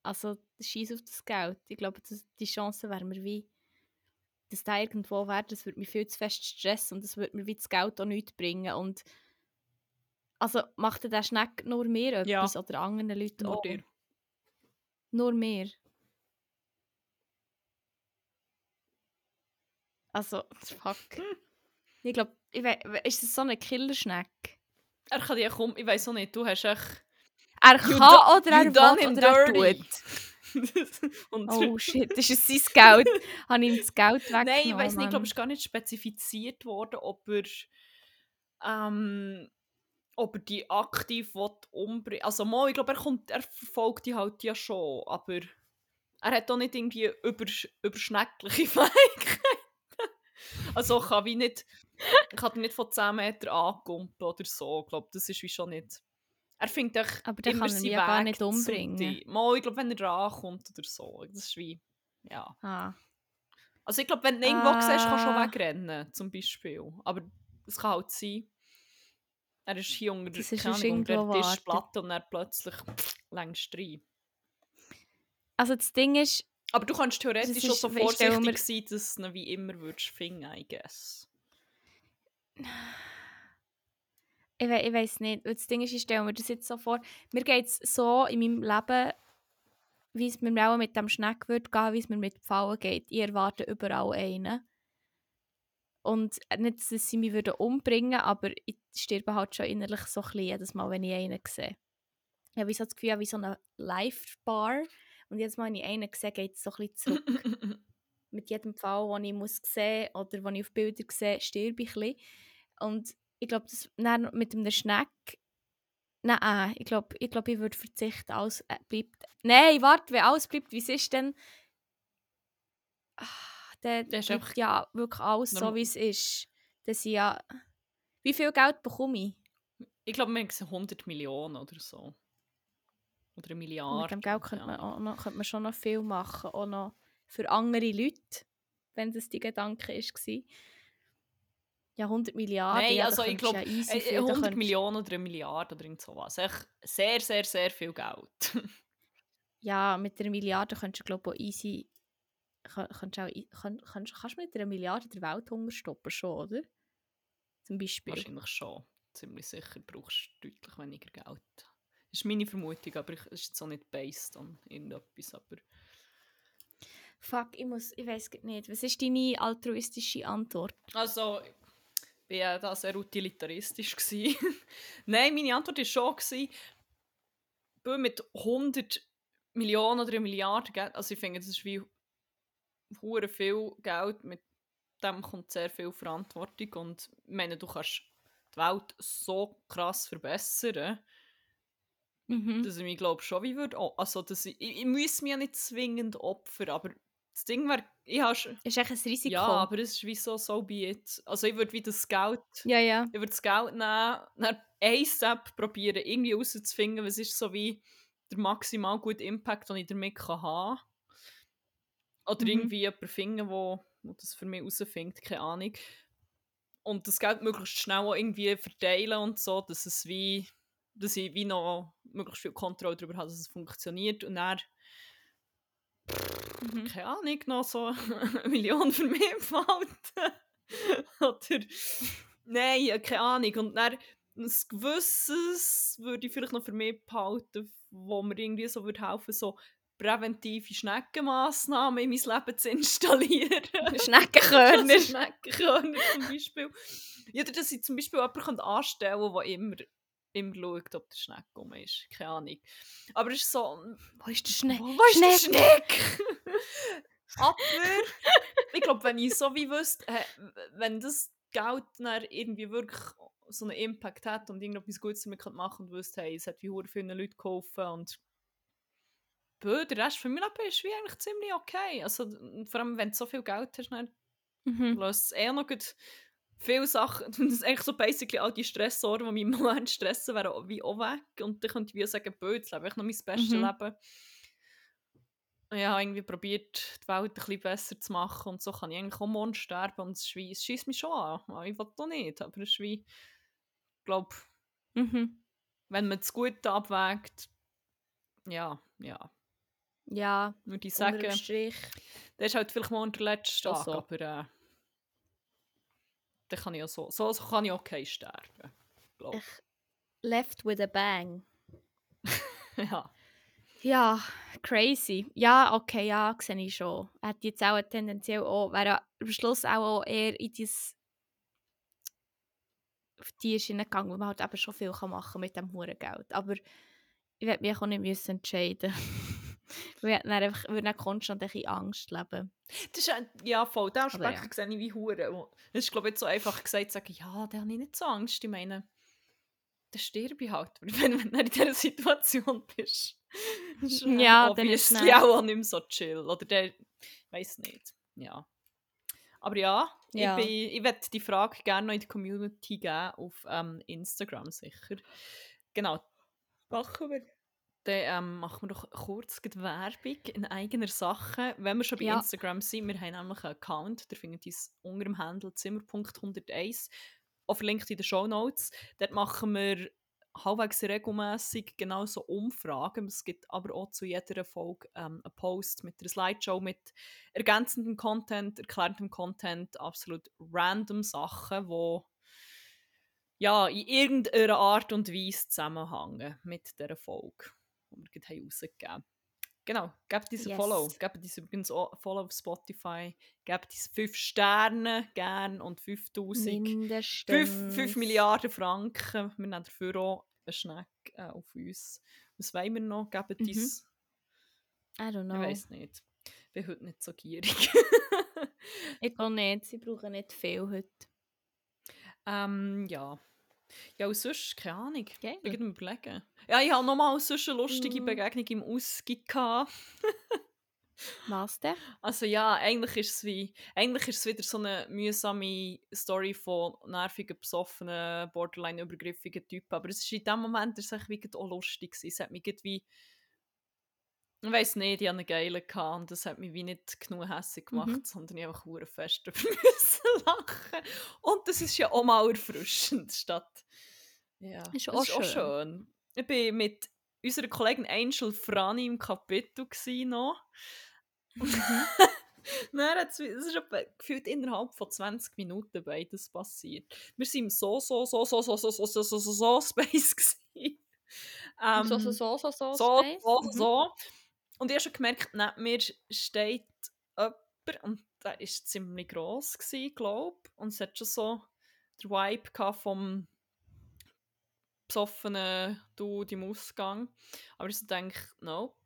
Also, scheiß auf das Geld. Ich glaube, das, die Chance wäre mir wie, dass da irgendwo wäre, das würde mich viel zu fest stressen und das würde mir wie das Geld auch nichts bringen. Und also, macht der Schneck nur mir Ja. etwas oder anderen Leuten Nur auch? dir. Nur mir. Also, fuck. Ich glaube, ist das so eine Killerschneck? Er kann dir kommen, ich weiß auch nicht, du hast echt. Er kann oder er will oder er tut. Oh shit, das ist sein Geld. Habe ich ihm das Geld weggenommen? Nein, ich weiß nicht, ich glaube, es ist gar nicht spezifiziert worden, ob er. Ähm, ob er die aktiv umbringen Also, mal, ich glaube, er, kommt, er verfolgt die halt ja schon, aber er hat auch nicht irgendwie über, überschneckliche Fähigkeiten. Also, kann wie nicht ich kann nicht von 10 Metern angumpen oder so. Ich glaube, das ist wie schon nicht... Er findet echt Aber der immer kann ihn ja gar nicht umbringen. Mal, ich glaube, wenn er rankommt oder so. Das ist wie... Ja. Ah. Also ich glaube, wenn du irgendwo siehst, kannst du schon Ah. wegrennen, zum Beispiel. Aber es kann halt sein, er ist hier unter, Das ist Ahnung, unter der. Tischplatte und dann plötzlich längst rein. Also das Ding ist, Aber du kannst theoretisch schon so vorsichtig sein, dass du wie immer würdest finden, I guess. ich, we ich weiß nicht, das Ding ist, ich stelle mir das jetzt so vor, mir geht es so in meinem Leben, wie es mir auch mit dem Schneck wird gehen, wie es mir mit Pfaulen geht. Ich erwarte überall einen. Und nicht, dass sie mich würden umbringen aber ich sterbe halt schon innerlich so ein bisschen jedes Mal, wenn ich einen sehe. Ich habe so das Gefühl, wie so eine Live-Bar. Und jedes Mal, wenn ich einen sehe, geht es so ein bisschen zurück. mit jedem Fall, den ich muss sehen oder den ich auf Bildern sehe, sterbe ich ein bisschen. Und ich glaube, das dann mit einem Schneck. Nein, ich glaube, ich, glaub, ich würde verzichten. Alles äh, bleibt. Nein, warte, wenn alles bleibt, wie es ist, dann. Ah, dann Das ist bleibt ja wirklich alles so, norm- wie es ist. Das ja. Wie viel Geld bekomme ich? ich glaube, wir haben gesehen 100 Millionen oder so. Oder eine Milliarde. mit dem Geld könnte man, auch noch, könnte man schon noch viel machen. Auch noch für andere Leute, wenn das die Gedanke war. Ja, 100 Milliarden. Nein, ja, also ich könntest glaube, ja easy äh, viel- 100 könntest- Millionen oder eine Milliarde oder irgend sowas. Echt sehr, sehr, sehr viel Geld. Ja, mit einer Milliarde könntest du, glaube ich, auch easy. kön- Könntest du auch, i- könnt, kannst, kannst du mit einer Milliarde den Welthunger stoppen, schon, oder? Zum Beispiel. Wahrscheinlich schon. Ziemlich sicher brauchst du deutlich weniger Geld. Das ist meine Vermutung, aber ich- es ist jetzt auch nicht based on irgendetwas. Aber Fuck, ich muss, ich weiß nicht. Was ist deine altruistische Antwort? also, ich war ja da sehr utilitaristisch. Nein, meine Antwort war schon, gewesen, weil mit 100 Millionen oder eine Milliarde Geld, also ich finde, das ist wie hure viel Geld, mit dem kommt sehr viel Verantwortung und ich meine, du kannst die Welt so krass verbessern, Mhm. dass ich mich glaube schon wie würde, oh, also dass ich, ich, ich muss mich ja nicht zwingend opfern, aber das Ding wäre, ich habe Ist echt ein Risiko. ja, aber es ist wie so, so be it. Also ich würde wie das Geld, ja, ja. ich würde das Geld nehmen, dann ein Step probieren, irgendwie herauszufinden, was ist so wie der maximal gute Impact, den ich damit kann haben kann. Oder Mhm. irgendwie jemanden finden, wo, wo das für mich herausfindet, keine Ahnung. Und das Geld möglichst schnell auch irgendwie verteilen und so, dass es wie, dass ich wie noch möglichst viel Kontrolle darüber habe, dass es funktioniert und dann Mhm. keine Ahnung, noch so eine Million für mich behalten. Oder, nein, keine Ahnung. Und dann ein gewisses würde ich vielleicht noch für mich behalten, wo mir irgendwie so würde helfen, so präventive Schneckenmassnahmen in mein Leben zu installieren. Schneckenkörner. Schneckenkörner zum Beispiel. Ja, oder dass ich zum Beispiel jemanden anstellen kann, der immer, immer schaut, ob der Schneck um ist. Keine Ahnung. Aber es ist so... Wo ist der Schneck? Wo ist der Schneck? Schneck? Aber ich glaube, wenn ich so wie wüsste, äh, wenn das Geld dann irgendwie wirklich so einen Impact hat und irgendetwas Gutes damit machen und wüsste, hey, es hat wie hure vielen Leuten geholfen und bö, der Rest von meinem Leben ist wie eigentlich ziemlich okay. Also vor allem, wenn du so viel Geld hast, dann Mhm. löst es eher noch gut viele Sachen, das ist eigentlich so basically all die Stressoren, die mich im Moment stressen, wären wie auch weg. Und dann könnte ich wie sagen, bö, jetzt lebe ich noch mein bestes Mhm. Leben. Ich habe irgendwie probiert, die Welt ein bisschen besser zu machen und so kann ich eigentlich auch morgen sterben und es, wie- es schießt mich schon an. Ah, Ich will doch nicht, aber es ist wie, ich glaube, Mhm. wenn man das Gute abwägt, ja, ja, Ja, würde ich sagen, Strich. das ist halt vielleicht morgen der letzte Tag, so. aber äh, dann kann ich auch so, so, kann ich okay sterben. Glaub. Ich- Left with a bang. ja. Ja, crazy. Ja, okay, ja, sehe ich schon. Er hat jetzt auch tendenziell auch, wäre am Schluss auch, eher in dieses auf die Schiene gegangen, wo man halt eben schon viel kann machen mit dem hohen Geld. Aber ich werde mich auch nicht müssen entscheiden. Weil ich dann einfach, würde dann konstant ein bisschen Angst leben. Das ist, ein- ja, voll. Den Aspekt ja. sehe ich wie Hure. Es ist, glaube ich, jetzt so einfach gesagt, zu sagen, ja, da habe ich nicht so Angst. Ich meine, dann sterbe ich halt, wenn, wenn du in dieser Situation bist. Ist, Ja, dann ist es auch nicht mehr so chill. Oder der, ich weiß nicht. Ja. Aber ja, Ja. ich, bin, ich werde die Frage gerne noch in die Community geben, auf ähm, Instagram sicher. Genau. Machen wir. Dann ähm, machen wir doch kurz gleich Werbung in eigener Sache. Wenn wir schon bei Ja. Instagram sind, wir haben nämlich einen Account, der findet uns unter dem Handle Zimmer.101, auch verlinkt in den Show Notes. Dort machen wir halbwegs regelmäßig genau so Umfragen. Es gibt aber auch zu jeder Folge ähm, einen Post mit einer Slideshow, mit ergänzendem Content, erklärendem Content, absolut random Sachen, die ja, in irgendeiner Art und Weise zusammenhängen mit dieser Folge, die wir gerade rausgegeben. Genau, gebt uns ein Yes. Follow. Gebt uns übrigens auch ein Follow auf Spotify. Gebt uns 5 Sterne gern und 5000. Mindestens. 5, 5 Milliarden Franken. Wir nehmen dafür auch einen Schneck äh, auf uns. Was wollen wir noch? Gebt Mhm. uns. I don't Ich know. weiß nicht. Ich bin heute nicht so gierig. Ich kann nicht. Sie brauchen nicht viel heute. ähm, ja. Ja, und sonst, keine Ahnung. Geil. Ich am überlegen. Ja, ich habe nochmal sonst eine lustige Mhm. Begegnung im Ausgang gehabt. Was denn? Also ja, eigentlich ist es wie, eigentlich ist es wieder so eine mühsame Story von nervigen, besoffenen, borderline übergriffigen Typen. Aber es ist in dem Moment ist es wie auch lustig gewesen. Es hat mich wie, ich weiß nicht, ich hatte einen geilen gehabt und das hat mich wie nicht genug hässlich gemacht, Mhm. sondern ich einfach hure fest müssen lachen. Und das ist ja auch mal erfrischend, statt, ja, Ist das auch ist auch schön. schön. Ich bin mit unserer Kollegin Angel Frani im Kapitel noch. Nein, es ist gefühlt innerhalb von 20 Minuten beides passiert. Wir sind im so, so, so, so, so, so, so, so, so, so, so Space gewesen. Ähm, so, so, so, so, so, so, Space? so, Mhm. so. Und ich habe schon gemerkt, neben mir steht jemand und der war ziemlich gross, glaube ich. Und es hat schon so den Vibe vom besoffenen Dude im Ausgang. Aber ich so denke, nope,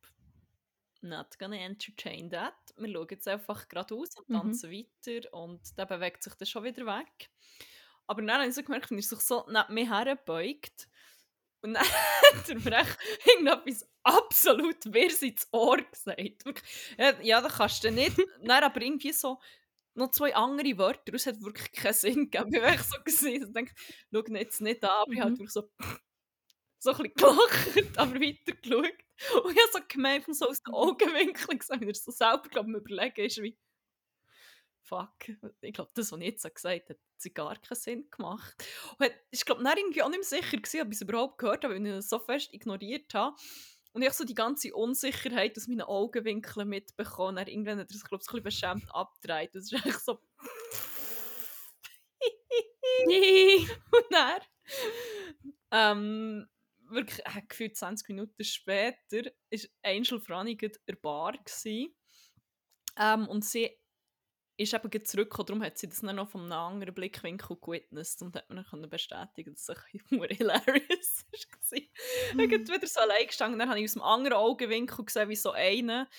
not gonna entertain that. Wir schauen jetzt einfach geradeaus und Mhm. tanzen weiter und der bewegt sich dann schon wieder weg. Aber dann habe ich so gemerkt, er sich so neben mir herbeugt und dann hat er mir echt irgendetwas absolut wirres ins Ohr gesagt. Wirklich, Ja, da kannst du nicht. Dann aber irgendwie so noch zwei andere Wörter, es hat wirklich keinen Sinn gegeben. Ich war so gesehen und dachte, schau jetzt nicht an, aber ich habe Mhm. wirklich so, so ein bisschen gelacht, aber weiter geschaut. Und ich habe so gemerkt, so aus den Augenwinkeln gesehen, wie er so selber glaub, überlegen ist, wie fuck, ich glaube, das, was ich jetzt so gesagt habe, hat sie gar keinen Sinn gemacht. Und ich glaube, dann irgendwie auch nicht mehr sicher gewesen, ob ich es überhaupt gehört habe, weil ich es so fest ignoriert habe. Und ich so die ganze Unsicherheit aus meinen Augenwinkeln mitbekommen. Dann irgendwann hat er sich, glaube ich, ein bisschen beschämt abgedreht. Das ist echt so... Und dann, ähm, wirklich, äh, gefühlt 20 Minuten später, war Angel Franiget in der Bar. Ähm, und sie ist eben zurückgekommen, darum hat sie das dann noch von einem anderen Blickwinkel gewitnessed und hat mir dann bestätigen, dass es ein bisschen hilarious war. Ich bin wieder so allein gestanden, dann habe ich aus dem anderen Augenwinkel gesehen, wie so einer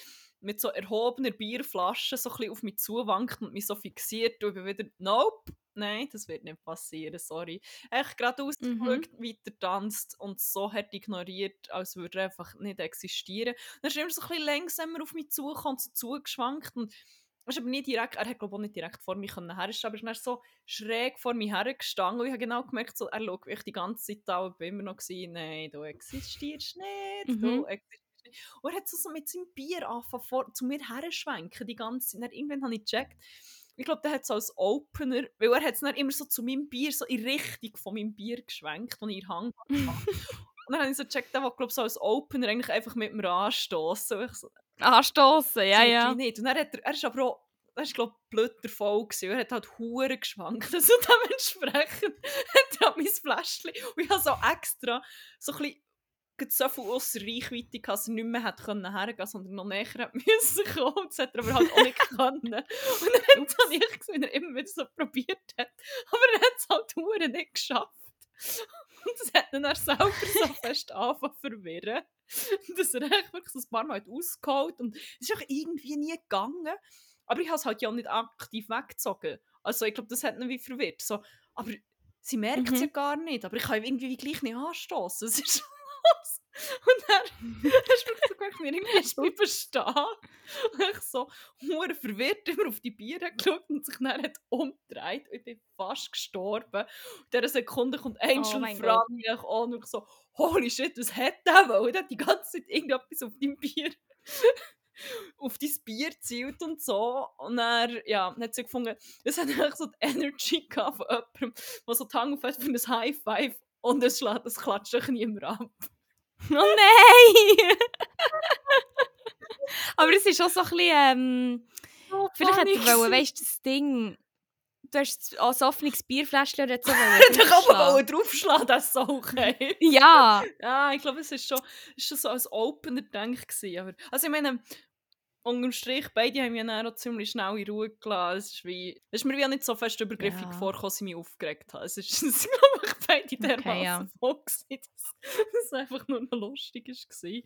mit so erhobener Bierflasche so ein bisschen auf mich zuwankt und mich so fixiert und ich wieder, nope, nein, das wird nicht passieren, sorry. Echt gerade ausgeschaut, weiter tanzt und so hat ignoriert, als würde er einfach nicht existieren. Dann ist er immer so ein bisschen langsamer auf mich zugekommen und so zugeschwankt und er ist aber nicht direkt, er hat glaube auch nicht direkt vor mir können aber er ist so schräg vor mir hergestanden und ich habe genau gemerkt, so, er schaut mich die ganze Zeit an und bin immer noch gewesen, nein, du existierst nicht, du Mhm. existierst nicht. Und er hat so, so mit seinem Bier angefangen, vor, zu mir herschwenken die ganze Zeit. Dann irgendwann habe ich gecheckt, ich glaube, der hat es als Opener, weil er hat es dann immer so zu meinem Bier, so in Richtung von meinem Bier geschwenkt, und ich in den Hang. Und dann habe ich so gecheckt, der glaube ich, so als Opener eigentlich einfach mit mir anstoßen. So, Anstoßen, ja, ja. Nicht. Und dann hat er, er ist aber auch, er ist glaube ich blöd davon gewesen. Er hat halt Huren geschwankt. Also dementsprechend hat er halt mein Fläschchen. Und ich habe so extra so ein bisschen so viel aus der Reichweite gehabt, dass er nicht mehr hat können hergehen, sondern noch näher hat müssen kommen. Das hat er aber halt auch nicht können. Und dann habe ich gesehen, wie er immer wieder so probiert hat. Aber er hat es halt Huren nicht geschafft. Das hat ihn dann selber so fest angefangen zu verwirren, dass er echt wirklich so ein paar Mal hat ausgeholt und es ist auch irgendwie nie gegangen. Aber ich habe es halt ja auch nicht aktiv weggezogen. Also ich glaube, das hat ihn wie verwirrt. So, aber sie merkt es Mhm. ja gar nicht. Aber ich kann irgendwie wie gleich nicht anstoßen. Es ist Und dann hast du wirklich gemerkt, mir irgendwie ist bleiben stehen. Und ich so hure verwirrt immer auf die Biere geschaut und sich dann hat umgedreht. Und ich bin fast gestorben. Und in dieser Sekunde kommt Angel Oh fragt mich an und ich so, holy shit, was hat der wohl? Und er hat die ganze Zeit irgendetwas auf deinem Bier auf dein Bier zielt und so. Und dann, ja, hat sie gefunden, es hat eigentlich so die Energy gehabt von jemandem, der so die Hand auf hat für ein High Five und es schlägt das klatscht niemand ab. Oh nein! Aber es ist auch so ein bisschen, ähm, vielleicht hätte er wollen, weißt du, das Ding, du hast auch ein offenes Bierfläschchen oder so Da kann man auch draufschlagen, das ist so okay. Ja, Ja, ich glaube, es ist schon, ist schon so als Opener gedacht gewesen. Aber, also ich meine, unterm Strich, beide haben mich dann auch ziemlich schnell in Ruhe gelassen. Es ist, wie, es ist mir wie auch nicht so fest übergriffig Ja. vorgekommen, dass ich mich aufgeregt habe. Es ist, es ist glaube ich, beide dermaßen Okay, ja. voll dass es einfach nur noch lustig war.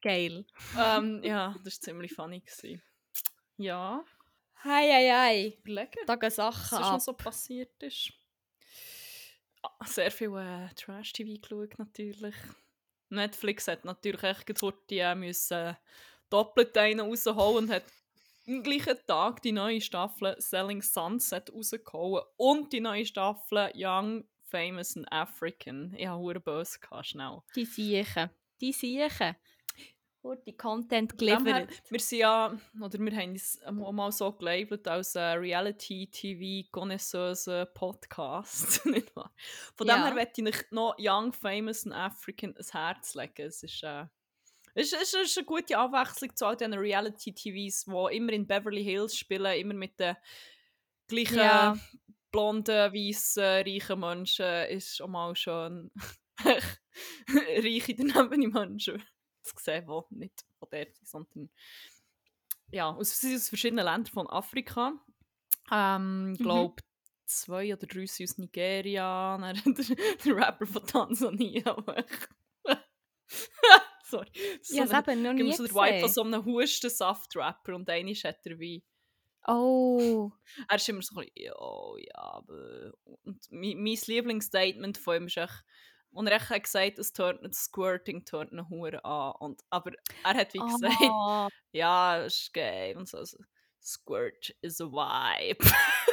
geil. ähm, ja, das war ziemlich funny. Gewesen. Ja, Hei, hei, hei. überlegen, Da gehen was Sachen sonst noch ab. so passiert ist. Ah, Sehr viel äh, Trash-TV geschaut, natürlich. Netflix hat natürlich echt gezurrt, die äh, müssen doppelt einen rausholen und hat am gleichen Tag die neue Staffel Selling Sunset rausgehauen und die neue Staffel Young, Famous and African. Ich habe böse gehabt, schnell. Die Siechen. Die Siechen. Gute Content dem geliefert. Wir sind ja, oder wir haben auch mal so gelabelt als Reality-TV-Connoisseuse Podcast. nicht wahr? Von dem Ja. her möchte ich noch Young, Famous and African ans Herz legen. Es ist, äh, es ist, ist eine gute Abwechslung zu all diesen Reality-TVs, die immer in Beverly Hills spielen, immer mit den gleichen Ja. blonden, weißen, reichen Menschen. Ist auch mal schon reiche daneben Menschen zu sehen, die nicht von dort sind, sondern ja, aus, aus verschiedenen Ländern von Afrika. Ähm, ich Mhm. glaube, zwei oder drei sind aus Nigeria, der, der Rapper von Tansania. Sorry. So Ja, das eben noch gibt nie so den Vibe von so einem Husten-Saft-Rapper und einer hat er wie Oh. er ist immer so ein bisschen, ja, ja, aber... Und mein, mein Lieblingsstatement von ihm ist echt, und er hat gesagt, es turnt das Squirting turnt eine Hure an. Und, aber er hat wie gesagt, Oh. ja, das ist geil. Und so, also, Squirt is a vibe.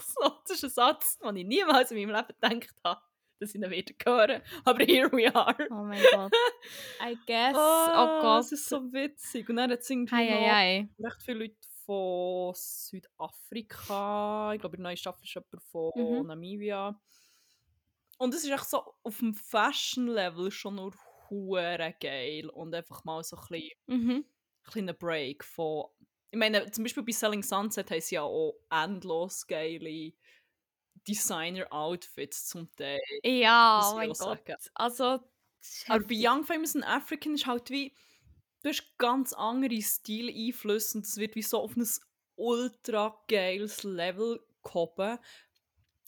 so, das ist ein Satz, den ich niemals in meinem Leben gedacht habe, dass ich ihn wieder hören Aber here we are. Oh mein Gott. I guess. Oh, Gott. Das ist so witzig. Und dann hat es irgendwie Hei, noch hei, hei. recht viele Leute von Südafrika. Ich glaube, in der neuen Staffel ist jemand von Mhm. Namibia. Und es ist echt so auf dem Fashion-Level schon nur hure geil. Und einfach mal so ein bisschen Mhm. kleiner Break von. Ich meine, zum Beispiel bei Selling Sunset haben sie ja auch endlos geile Designer-Outfits zum Teil. Ja, oh ich mein Gott. sagen. Also, Aber bei. Young Famous and African ist halt wie, du hast ganz andere Stileinflüsse und es wird wie so auf ein ultra geiles Level gehoben.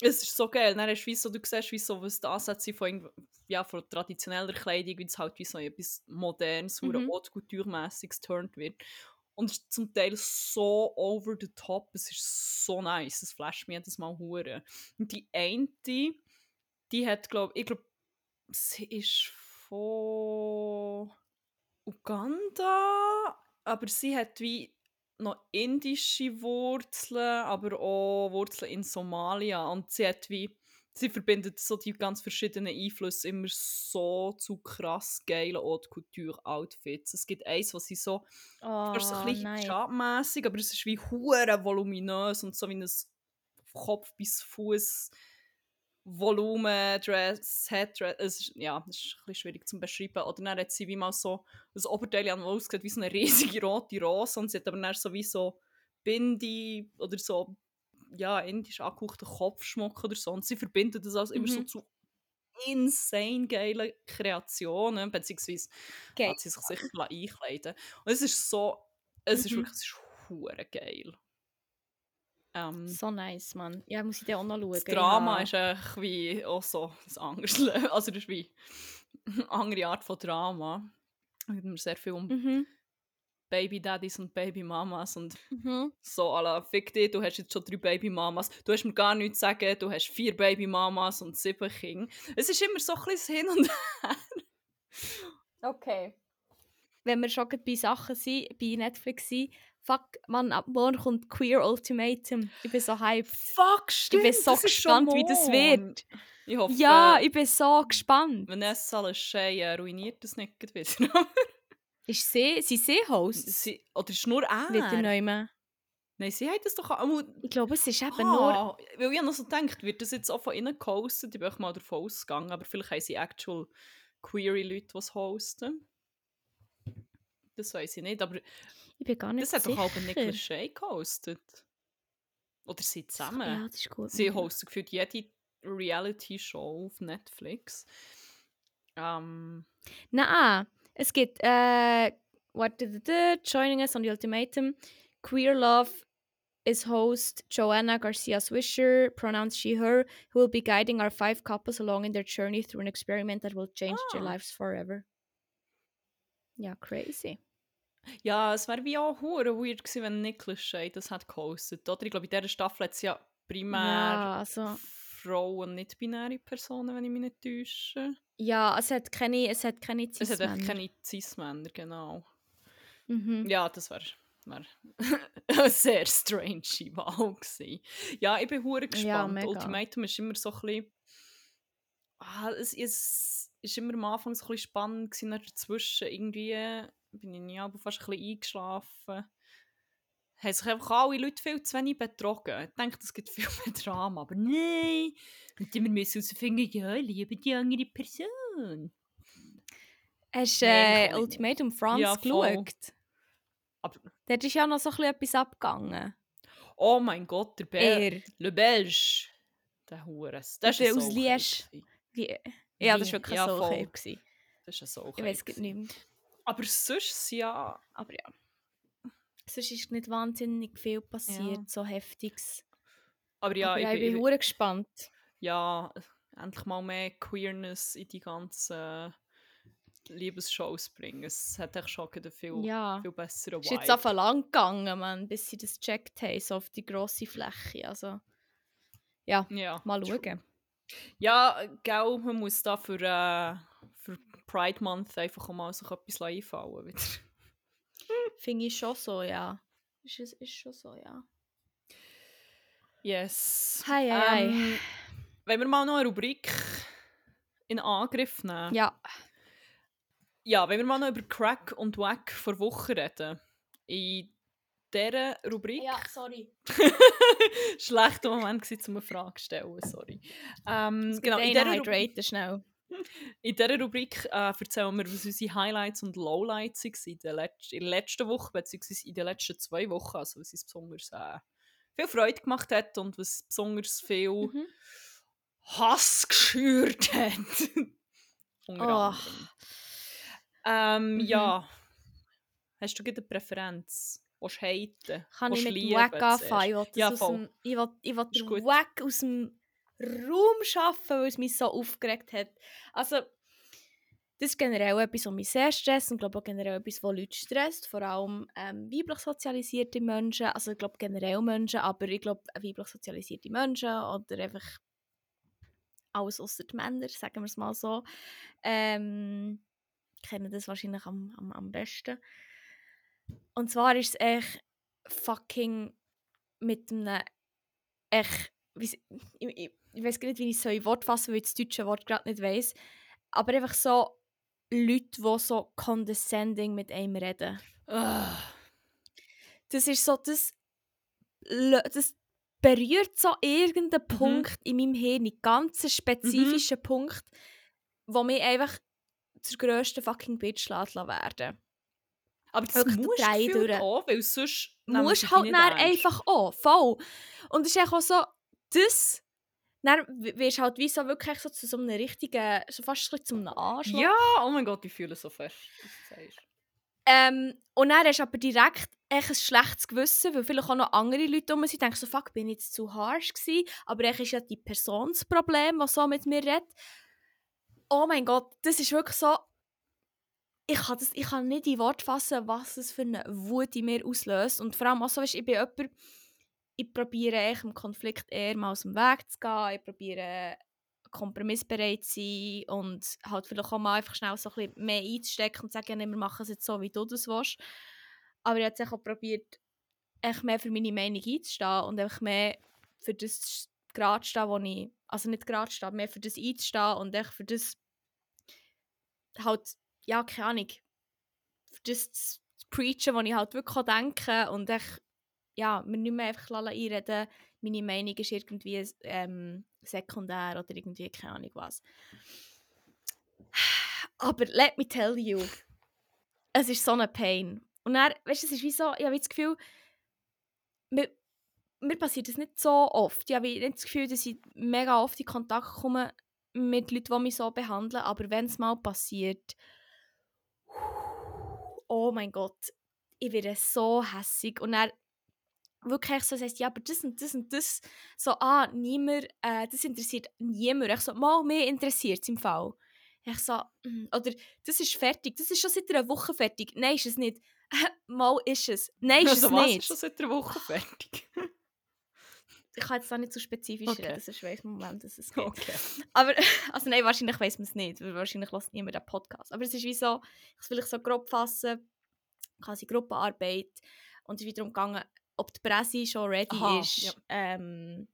Es ist so geil, dann hast du, wie so, du siehst, wie so, was die Ansätze von, ja, von traditioneller Kleidung, wie es halt wie so etwas modernes, Mhm. haute couture-mässiges turnt wird. Und es ist zum Teil so over the top, es ist so nice, es flasht mich jedes Mal hure. Und die eine, die hat, glaube ich, glaube, sie ist von Uganda, aber sie hat wie noch indische Wurzeln, aber auch Wurzeln in Somalia. Und sie hat wie, sie verbindet so die ganz verschiedenen Einflüsse immer so zu krass geilen Haute Couture Outfits. Es gibt eins, was sie so Oh, fast so ein bisschen nein. hijabmässig, aber es ist wie hure voluminös und so wie ein Kopf bis Fuß Volumen, Dress, Headdress. Es ist, ja, das ist ein bisschen schwierig zu beschreiben. Oder dann hat sie wie mal so ein Oberteil an, wie so eine riesige rote Rose und sie hat aber dann so wie so Bindi oder so ja, indisch angehauchten Kopfschmuck oder so. Und sie verbindet das also immer so Mhm. zu insane geilen Kreationen, beziehungsweise Geil. hat sie sich sicher einkleiden Und es ist so, es ist Mhm. wirklich, es ist hure geil. Ähm, So nice, Mann. Ja, muss ich dir auch noch schauen. das Drama habe- ist echt wie auch so ein anderes Level. Also das ist wie eine andere Art von Drama. Es geht mir sehr viel um Mhm. Baby Daddies und Baby Mamas und Mhm. so la, fick dich, du hast jetzt schon drei Baby Mamas. Du hast mir gar nichts zu sagen, du hast vier Baby Mamas und sieben Kinder. Es ist immer so ein bisschen hin und her. Okay. Wenn wir schon bei Sachen sind, bei Netflix sind, fuck, Mann, ab morgen kommt Queer Ultimatum. Ich bin so hyped. Fuck, stimmt, ich bin so gespannt, wie das wird. Ich hoffe, Ja, ich bin so gespannt. Vanessa Lachey äh, ruiniert das nicht wieder. Ist sie, sind sie Host? sie, oder ist nur er? Wieder neu mehr. Nein, sie hat das doch auch... Ich glaube, es ist eben nur... Ah, weil ich noch so gedacht, wird das jetzt auch von innen gehostet? Ich bin auch mal davon ausgegangen, aber vielleicht haben sie actual queere Leute, die es hosten. Das weiß ich nicht, aber Ich bin gar nicht das hat sicher. doch auch Nicolas Shea gehostet. Oder sie zusammen. Ja, das ist gut. Sie hosten gefühlt jede Reality-Show auf Netflix. Ähm, Nein, es gibt äh, what did it, joining us on the ultimatum. Queer Love is host Joanna Garcia Swisher, pronouns she her, who will be guiding our five couples along in their journey through an experiment that will change their Ah. lives forever. Ja, crazy. ja, es wäre wie auch hure weird gewesen, wenn Nicolas Shea das hat gehostet, oder? Ich glaube, in dieser Staffel hat es ja primär Ja, also, Frauen, nicht-binäre Personen, wenn ich mich nicht täusche. ja, es hat keine, es hat keine Es hat echt Cis-Männer. keine Cis-Männer, genau. Mhm. Ja, das wäre wär eine sehr strange Wahl gewesen. Ja, ich bin hure gespannt. mega. Ultimatum ist immer so ein bisschen... Ah, es, es ist immer am Anfang so ein bisschen spannend gewesen, dazwischen irgendwie bin ich ja fast ein bisschen eingeschlafen. Haben sich einfach alle Leute viel zu wenig betrogen. Ich denke, es gibt viel mehr Drama, aber nein! Und wir müssen herausfinden, ja, ich liebe die andere Person. Hast du äh, ich Ultimatum France Ja, geschaut? Aber, Dort ist ja noch so ein bisschen etwas abgegangen. oh mein Gott, der Bär. Er. Le Belge. Der Hures. Das ist aus Liège. Ja, das war wirklich Ja, so okay. Das ist Soul Ich weiß es nicht mehr. Aber sonst ja... Aber ja. Sonst ist nicht wahnsinnig viel passiert, Ja. so heftiges. Aber ja, Aber ich, ich bin, ich, gespannt. ja, endlich mal mehr Queerness in die ganzen Liebesshows bringen. Es hat echt schon einen viel, Ja. viel besseren Es ist jetzt Vibe. einfach lang gegangen, man, bis sie das gecheckt haben, so auf die grosse Fläche. Also, ja, ja, mal schauen. Ja, gell, man muss da für, äh, für Pride Month einfach mal sich etwas einfallen wieder. Finde ich schon so, ja. Ist, ist schon so, ja. Yes. Hei, hei. Ähm, wenn wir mal noch eine Rubrik in Angriff nehmen. Ja, Ja, wenn wir mal noch über Crack und Wack vor Woche reden. In dieser Rubrik. sorry. Schlechter Moment gewesen, um eine Frage zu stellen, sorry. Ähm, genau, in dieser, Ru hydraten schnell. In dieser Rubrik äh, erzählen wir, was unsere Highlights und Lowlights waren in der, letz in der letzten Woche, beziehungsweise in den letzten zwei Wochen. Also, was uns besonders äh, viel Freude gemacht hat und was besonders viel Mhm. Hass geschürt hat. Unter Oh. Ähm, Mhm. Ja. Hast du eine Präferenz? Du haten? Kann ich mit Wack anfangen? Ich will, Ja, aus voll. dem, ich will, ich will den. Wack aus dem Raum schaffen, weil es mich so aufgeregt hat. Also, das ist generell etwas, was mich sehr stresst und glaube auch generell etwas, was Leute stresst. Vor allem ähm, weiblich sozialisierte Menschen, also ich glaube generell Menschen, aber ich glaube weiblich sozialisierte Menschen oder einfach alles außer die Männer, sagen wir es mal so, ähm, kennen das wahrscheinlich am, am, am besten. Und zwar ist es echt fucking mit einem echt, ich, ich, ich weiß nicht, wie ich es so in Wort fassen weil ich das deutsche Wort gerade nicht weiß, aber einfach so Leute, die so condescending mit einem reden. Das ist so, das, das berührt so irgendeinen Mhm. Punkt in meinem Hirn, einen ganz spezifischen Punkt, wo mich einfach zur grössten fucking Bitch werden. Aber das Wirklich musst du auch, weil sonst musst halt dann einfach auch, voll. Und es ist auch so, das, dann wirst du halt wie so wirklich so zu so einem richtigen, so fast ein zu einem Arschloch. Ja, oh mein Gott, ich fühle so fest, was du. Ähm, und dann hast du aber direkt echt ein schlechtes Gewissen, weil vielleicht auch noch andere Leute um sind, denken so, fuck, bin ich jetzt zu harsh gewesen? Aber eigentlich ist ja die Person das Problem, die so mit mir redet. Oh mein Gott, das ist wirklich so, ich kann, das, ich kann nicht in Wort fassen, was es für eine Wut in mir auslöst. Und vor allem auch so, weißt, ich bin jemand, ich probiere echt im Konflikt eher mal aus dem Weg zu gehen. Ich probiere kompromissbereit sein und halt vielleicht auch mal einfach schnell so ein bisschen mehr einzustecken und sagen, ja, wir machen es jetzt so, wie du das willst. Aber ich habe auch probiert, echt mehr für meine Meinung einzustehen und einfach mehr für das gerade stehen, wo ich, also nicht gerade stehen, mehr für das einzustehen und echt für das halt, ja, keine Ahnung, für das zu preachen, was ich halt wirklich denke und echt, ja, mir nicht mehr einfach einreden meine Meinung ist irgendwie ähm, sekundär oder irgendwie keine Ahnung was. Aber let me tell you, es ist so eine Pain. Und dann, weißt du, es ist wie so, ich habe das Gefühl, mir, mir passiert das nicht so oft. Ich habe nicht das Gefühl, dass ich mega oft in Kontakt komme mit Leuten, die mich so behandeln, aber wenn es mal passiert, oh mein Gott, ich werde so hässig und dann wirklich so heißt ja, aber das und das und das, so, ah, niemand, äh, das interessiert niemand. Ich so, mal mehr interessiert es im Fall. Ich so, mm, oder das ist fertig, das ist schon seit einer Woche fertig. Nein, ist es nicht. mal ist es. Nein, ist also es was nicht. ist schon seit einer Woche fertig? ich kann jetzt da nicht so spezifisch Okay. reden, sonst weiss man im Moment, dass es geht. okay. Aber, also nein, wahrscheinlich weiß man es nicht, weil wahrscheinlich lässt niemand den Podcast. Aber es ist wie so, ich will ich so grob fassen, quasi Gruppenarbeit und es ist wiederum gegangen, ob die Presse schon ready Aha, ist, ja. ähm,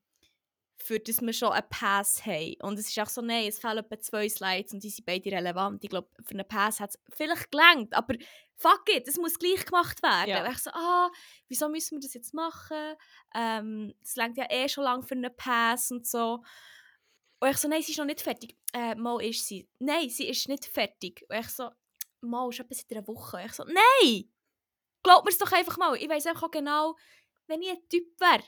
für das wir schon einen Pass haben. Und es ist auch so, nein, es fehlen etwa zwei Slides und die sind beide relevant. Ich glaube, für einen Pass hat es vielleicht gelangt, aber fuck it, es muss gleich gemacht werden. Ja. Und ich so, ah, wieso müssen wir das jetzt machen? Ähm, das langt ja eh schon lange für einen Pass und so. Und ich so, nein, sie ist noch nicht fertig. Äh, mal ist sie. Nein, sie ist nicht fertig. Und ich so, mal, ist etwa seit einer Woche. Und ich so, nein! Glaub mir es doch einfach mal. Ich weiß einfach auch genau, wenn ich ein Typ wäre,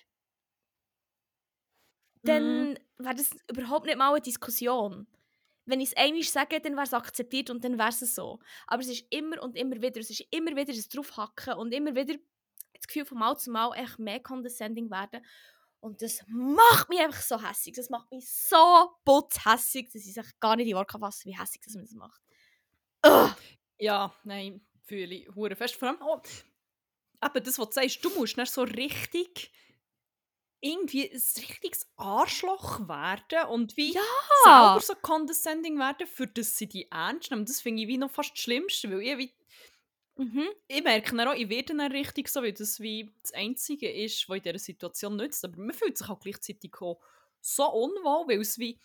dann wäre das überhaupt nicht mal eine Diskussion. Wenn ich es einmal sage, dann wäre es akzeptiert und dann wäre es so. Aber es ist immer und immer wieder, es ist immer wieder das Draufhacken und immer wieder das Gefühl von Mal zu Mal echt mehr condescending werden. Und das macht mich einfach so hässig. Das macht mich so putzhässig, dass ich sich gar nicht in Worte fassen wie hässig das man das macht. Ugh. Ja, nein, fühle ich hure fest. Vor allem auch, eben das, was du sagst, du musst dann so richtig irgendwie ein richtiges Arschloch werden und wie Ja! selber so condescending werden, für das sie die ernst nehmen. Das finde ich wie noch fast das Schlimmste, weil ich, wie, Mhm. ich merke dann auch, ich werde dann richtig so, weil das wie das Einzige ist, was in dieser Situation nützt. Aber man fühlt sich auch gleichzeitig auch so unwohl, weil es wie,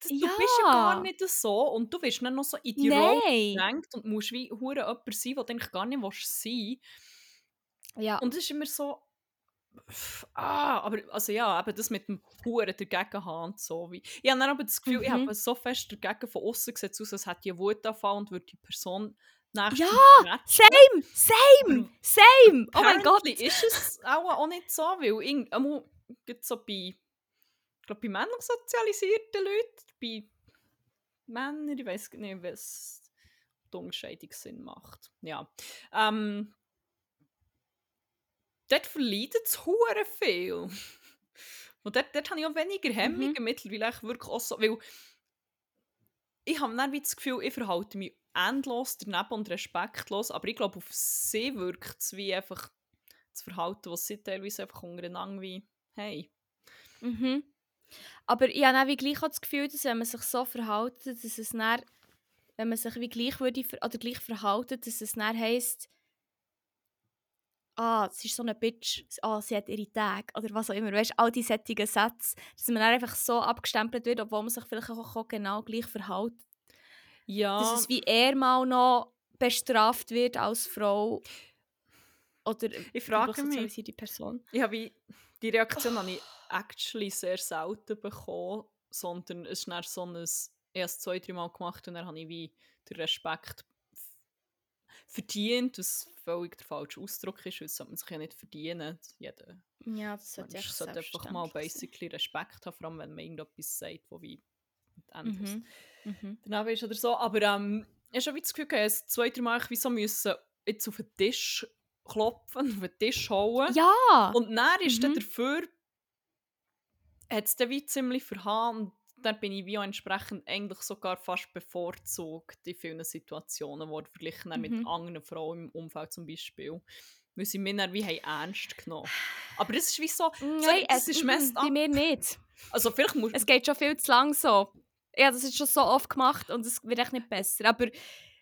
das, du bist ja gar Ja. nicht so und du wirst dann noch so in die Rolle gedrängt und musst wie hure jemand sein, der eigentlich gar nicht willst sein Ja. Und es ist immer so, ah, aber also ja, eben das mit dem Huren dagegen haben so. Wie, ich habe dann aber das Gefühl, ich Mhm. habe so fest dagegen von außen gesehen, aus, als hätte ich einen Wutanfall und würde die Person nächstes Ja, Same! Same! Same! Oh mein Gott! Apparently ist es auch, auch nicht so, weil irgend, einmal, gerade so bei, ich glaube, bei männlich sozialisierten Leuten, bei Männern, ich weiß nicht, was die Unterscheidung Sinn macht. Ja. Ähm, dort verleidet es hure viel. Und dort, dort habe ich auch weniger Hemmungen Mhm. mittlerweile echt wirklich auch so, weil ich habe dann wie das Gefühl, ich verhalte mich endlos daneben und respektlos, aber ich glaube, auf sie wirkt es wie einfach das Verhalten, was sie teilweise einfach untereinander wie hey. Mhm. Aber ich habe auch wie gleich auch das Gefühl, dass wenn man sich so verhält, dass es dann, wenn man sich wie gleich würde oder gleich verhalten, dass es dann heisst, ah, sie ist so eine Bitch, ah, sie hat ihre Tage. oder was auch immer, weißt all die sättigen Sätze, dass man dann einfach so abgestempelt wird, obwohl man sich vielleicht auch genau gleich verhält, Ja, dass es wie eher mal noch bestraft wird als Frau. Oder ich frage mich, sozialisierte Person. ich habe wie, die Reaktion habe ich actually sehr selten bekommen, sondern es ist dann so ein, erst zwei, drei Mal gemacht und dann habe ich wie den Respekt verdient, was völlig der falsche Ausdruck ist, weil das sollte man sich ja nicht verdienen. Jeder Ja, das sollte Mensch sollte einfach mal basically Respekt haben, vor allem wenn man irgendetwas sagt, wo wie endlos Mhm. Mhm. daneben ist oder so. Aber ähm, ich habe schon wie das Gefühl, gehabt, es zwei, drei Mal wie so müssen jetzt auf den Tisch klopfen, auf den Tisch hauen. Ja! Und dann ist dann Mhm. dafür, hat es dann wie ziemlich verhauen. Und dann bin ich wie auch entsprechend eigentlich sogar fast bevorzugt in vielen Situationen, wo verglichen Mhm. mit anderen Frauen im Umfeld zum Beispiel. Weil sie mich dann wie ernst genommen Aber das ist wie so, Nein, sorry, es ist mm, messed bei mir nicht. Also vielleicht muss Es geht schon viel zu lang so. Ja, das ist schon so oft gemacht und es wird echt nicht besser. Aber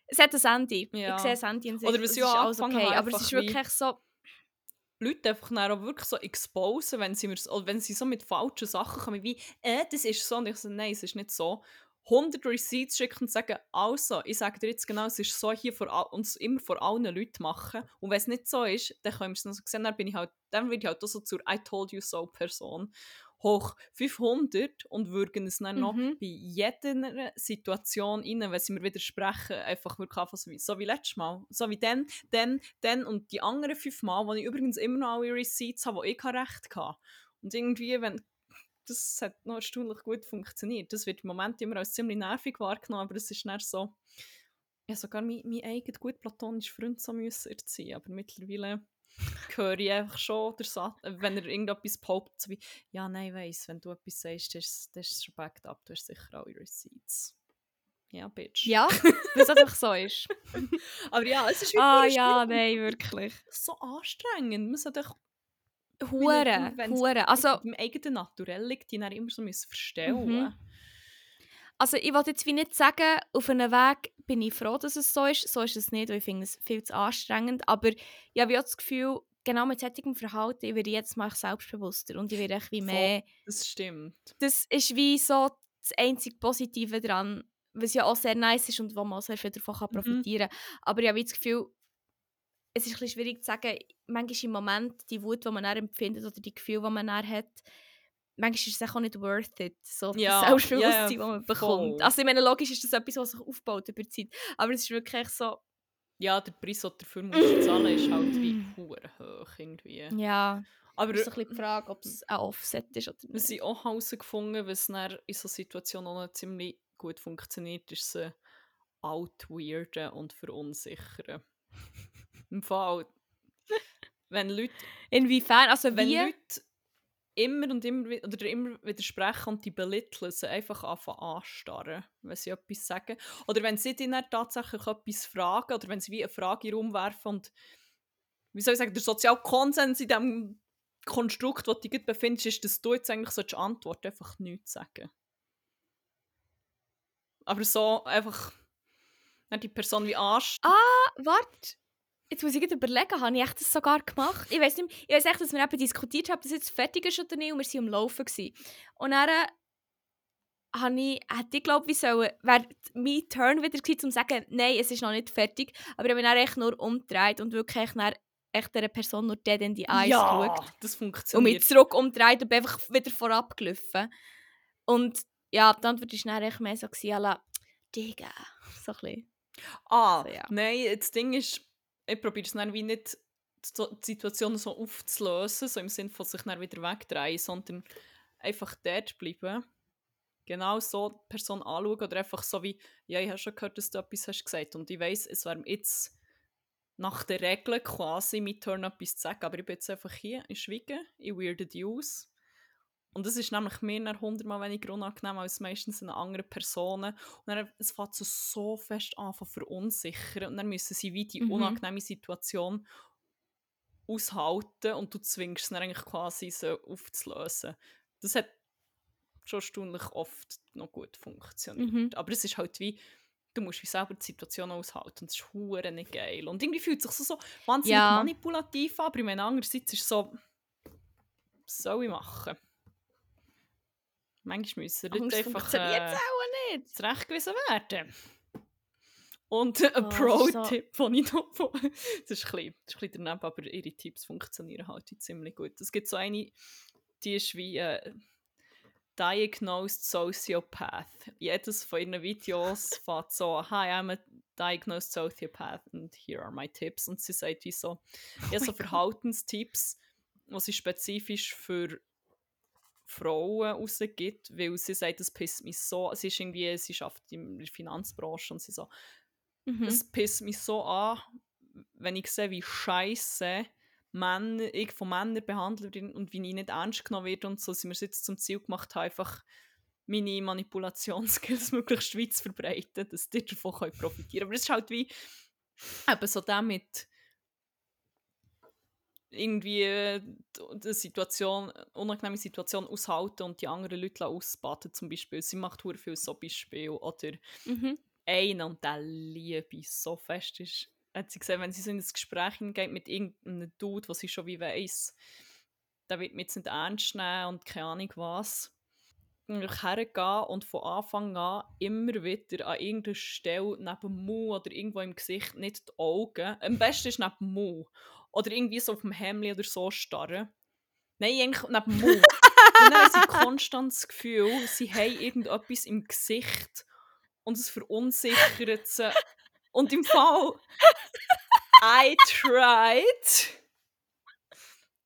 es hat ein Ende. Ja. Ich sehe ein Ende in sich. Oder was ich auch okay. Aber es ist wirklich so... Leute einfach dann auch wirklich so exposen, wenn sie, mir, wenn sie so mit falschen Sachen kommen, wie, äh, das ist so. Und ich so, nein, es ist nicht so. 100 Receipts schicken und sagen, also, ich sage dir jetzt genau, es ist so hier vor uns immer vor allen Leuten machen. Und wenn es nicht so ist, dann können wir es noch so sehen, dann bin ich halt, dann werde ich halt auch so zur I told you so Person hoch 500 und würgen es dann noch Mhm. bei jeder Situation rein, wenn sie mir widersprechen, einfach wirklich einfach so wie, so wie letztes Mal. So wie dann, dann, dann und die anderen fünf Mal, wo ich übrigens immer noch alle Receipts habe, wo ich kein Recht hatte. Und irgendwie, wenn das hat noch erstaunlich gut funktioniert. Das wird im Moment immer als ziemlich nervig wahrgenommen, aber es ist nicht so. Habe sogar mein, mein eigener gut platonischer Freund so müssen erziehen, aber mittlerweile höre ich einfach schon der Satz, wenn er irgendetwas behauptet, so wie, ja, nein, weiss, wenn du etwas sagst, das ist, das ist schon backed up, du hast sicher alle Receipts. Ja, Bitch. Ja, weil es einfach so ist. Aber ja, es ist wie ah ja, nein, wirklich. so anstrengend. Man sollte doch Hure, wenn es hure. Also, im eigenen Naturell liegt, die dann immer so müssen verstellen Mhm. Also ich wollte jetzt wie nicht sagen, auf einem Weg bin ich froh, dass es so ist. So ist es nicht, weil ich finde es viel zu anstrengend. Aber ich habe ja das Gefühl, genau mit solchem Verhalten ich werde ich jetzt mal selbstbewusster und ich werde wie mehr... Das stimmt. Das ist wie so das einzige Positive daran, was ja auch sehr nice ist und wo man auch sehr viel davon kann Mhm. profitieren kann. Aber ich habe das Gefühl, es ist ein bisschen schwierig zu sagen, manchmal im Moment die Wut, die man dann empfindet oder die Gefühle, die man dann hat, manchmal ist es auch nicht worth it, so Ja, das Selbstbewusstsein, ja, das man bekommt. voll. Also ich meine, logisch ist das etwas, was sich aufbaut über die Zeit, aber es ist wirklich so, Ja, der Preis, den du dafür musst zahlen, ist halt wie hure hoch irgendwie. ja, Aber es ist ein bisschen die Frage, ob es ein Offset ist oder wir nicht. sind auch herausgefunden, was in so Situationen auch noch ziemlich gut funktioniert, ist sie outweirden und verunsichern. Im Fall, wenn Leute Inwiefern? Also wenn wie? Leute immer und immer oder immer widersprechen und die belitteln, sie einfach anfangen anstarren, wenn sie etwas sagen. Oder wenn sie dann tatsächlich etwas fragen oder wenn sie wie eine Frage in den Raum werfen und wie soll ich sagen, der soziale Konsens in diesem Konstrukt, wo du dich befindest, ist, dass du jetzt eigentlich solltest antworten einfach nichts sagen. Aber so einfach die Person wie anstarren. Warte, jetzt muss ich gerade überlegen, habe ich echt das sogar gemacht? Ich weiß nicht, mehr- ich weiß echt, dass wir eben diskutiert haben, ob das jetzt fertig ist oder nicht und wir waren am Laufen. Gewesen. Und dann äh, habe ich, hätte ich glaube ich sollen, wäre mein Turn wieder gewesen, um zu sagen, nein, es ist noch nicht fertig, aber ich habe mich dann echt nur umgedreht und wirklich echt, dann, echt dieser Person nur dead in die Eyes geschaut. das Und mich funktioniert. zurück umgedreht und bin einfach wieder vorab gelaufen. Und ja, die Antwort war dann echt mehr so, gewesen, à la, Digga, so ein bisschen. Ah, So, ja. nein, das Ding ist, ich probiere es dann wie nicht, die Situation so aufzulösen, so im Sinne von sich dann wieder wegdrehen, sondern einfach dort bleiben. Genau so die Person anschauen oder einfach so wie, ja, ich habe schon gehört, dass du etwas hast gesagt und ich weiss, es wäre jetzt nach der Regel quasi mein Turn etwas zu sagen, aber ich bin jetzt einfach hier, ich schweige, ich weirde die aus. Und das ist nämlich mir dann hundertmal weniger unangenehm als meistens eine andere Person. Und dann es fängt so, so fest an zu verunsichern. Und dann müssen sie wie die Mhm. unangenehme Situation aushalten und du zwingst es dann eigentlich quasi so aufzulösen. Das hat schon erstaunlich oft noch gut funktioniert. Mhm. Aber es ist halt wie, du musst wie selber die Situation aushalten und das ist hure nicht geil. Und irgendwie fühlt es sich so, so wahnsinnig Ja. manipulativ an, aber ich meine, andererseits ist es so, was soll ich machen? Manchmal müssen Leute einfach äh, auch nicht. zurechtgewiesen werden. Und ein Oh, ist so- Pro-Tipp, den ich noch von... Das ist ein bisschen, das ist ein bisschen daneben, aber ihre Tipps funktionieren halt ziemlich gut. Es gibt so eine, die ist wie äh, Diagnosed Sociopath. Jedes von ihren Videos fängt so, Hi, I'm a Diagnosed Sociopath and here are my tips. Und sie sagt wie so, ja, so Verhaltenstipps, die sie spezifisch für Frauen rausgibt, weil sie sagt, das pisst mich so, sie ist irgendwie, sie arbeitet in der Finanzbranche und sie so, Mhm. es pisst mich so an, wenn ich sehe, wie scheiße Männer, ich von Männern behandelt werde und wie ich nicht ernst genommen werde und so, mir es jetzt zum Ziel gemacht haben, einfach meine Manipulationsskills möglichst weit zu verbreiten, dass die davon können profitieren Aber es ist halt wie eben so damit irgendwie äh, die Situation, unangenehme Situation aushalten und die anderen Leute ausbaden zum Beispiel. Sie macht sehr viel so Beispiel. Oder Mhm. einer, und der Liebe so fest ist, hat sie gesehen, wenn sie so in ein Gespräch hingeht mit irgendeinem Dude, was sie schon wie weiss, der wird mir jetzt nicht ernst nehmen und keine Ahnung was. Hergehen und von Anfang an immer wieder an irgendeiner Stelle neben dem Mund oder irgendwo im Gesicht nicht die Augen. Am besten ist neben dem Mund. Oder irgendwie so auf dem Hemd oder so starren. Nein, eigentlich neben dem Mund. und dann haben sie konstant das Gefühl, sie haben irgendetwas im Gesicht und es verunsichert sie. Und im Fall I tried.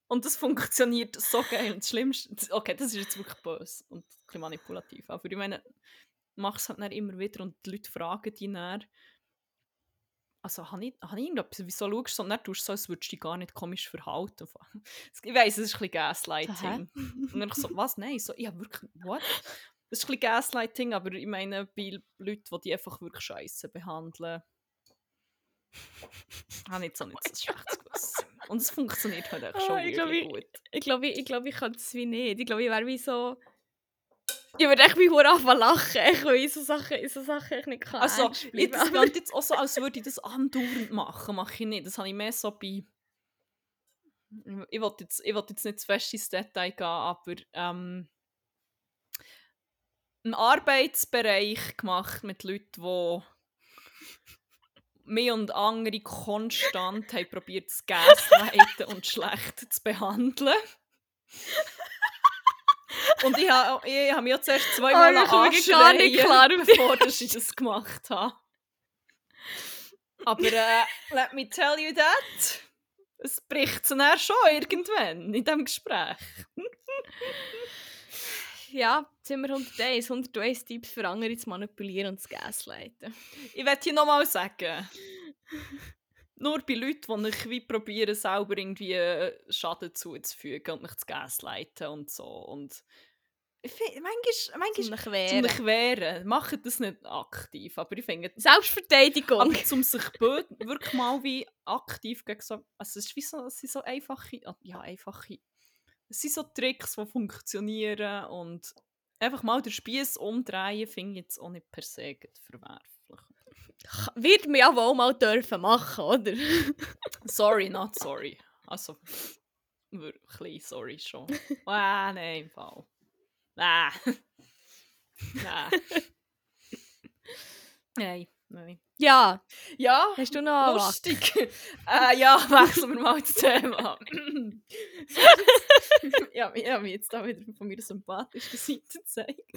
Und das funktioniert so geil. Und das Schlimmste, okay, das ist jetzt wirklich böse und ein bisschen manipulativ. Aber ich meine, mach es halt dann immer wieder und die Leute fragen dich dann, also habe ich, hab ich irgendetwas, wieso schaust du und dann tust du so, als würdest du dich gar nicht komisch verhalten. Ich weiss, es ist ein bisschen Gaslighting. und dann so, was, nein, so, ja wirklich, what? Das ist ein bisschen Gaslighting, aber ich meine, bei Leuten, die die einfach wirklich scheiße behandeln, habe ich so nicht so schlechtes Gewissen. Und es funktioniert halt auch schon Ah, ich glaub, wirklich ich- gut. Ich glaube, ich, ich, glaub, ich könnte es wie nicht. Ich glaube, ich wäre wie so... Ich würde echt hure anfangen lachen, ich, weil ich so Sachen, ich so Sachen ich nicht kann Also, ich, das klingt jetzt auch so, als würde ich das andauernd machen. Mache ich nicht. Das habe ich mehr so bei... Ich will jetzt, ich will jetzt nicht zu fest ins Detail gehen, aber... Ähm, einen Arbeitsbereich gemacht mit Leuten, die mich und andere konstant haben probiert zu gaslighten und schlecht zu behandeln. Und ich habe ich hab ja zuerst zweimal Oh, mir anschreien, klar bevor dass ich das gemacht habe. Aber äh, let me tell you that, es bricht dann schon irgendwann in diesem Gespräch. Ja, Zimmer 101, 101 Tipps für andere zu manipulieren und zu gaslighten. Ich werde hier nochmal sagen, nur bei Leuten, die ich wie probieren, selber irgendwie äh, Schaden zuzufügen und mich zu gaslighten und so. Und manchmal, manchmal Zum mich zum wehren. wehren, macht das nicht aktiv, aber ich finde, Selbstverteidigung. aber zum sich wirklich mal wie aktiv gegen so, also es ist wie so, es sind so einfache, ah, ja einfache, es sind so Tricks, die funktionieren und einfach mal den Spieß umdrehen, finde ich jetzt auch nicht per se verwerflich. Wird mir ja wohl mal dürfen machen, oder? Sorry, not sorry. Also, wirklich sorry schon. Ah, nein, im Fall. Ah. Nein. Nein, nein. Ja, Ja, hast du noch lustig. äh, ja, wechseln wir mal das Thema. ja, ich habe mich jetzt da wieder von meiner sympathischen Seite gezeigt.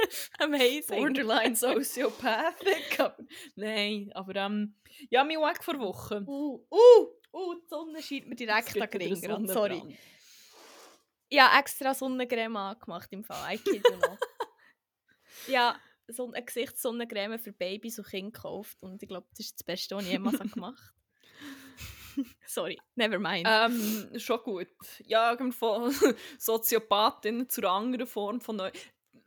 Amazing. Borderline Sociopathic. Aber, nein, aber ähm, ja, mein Weg vor Woche. Uh, uh, uh, die Sonne scheint mir direkt an Ring. Sorry. Habe extra Sonnencreme angemacht im Fall. I kid you not. ja, so eine Gesichtssonnencreme für Babys und Kinder gekauft. Und ich glaube, das ist das Beste, was ich jemals habe gemacht Sorry, never mind. Ähm, schon gut. Ja, von Soziopathin zu einer anderen Form von Neu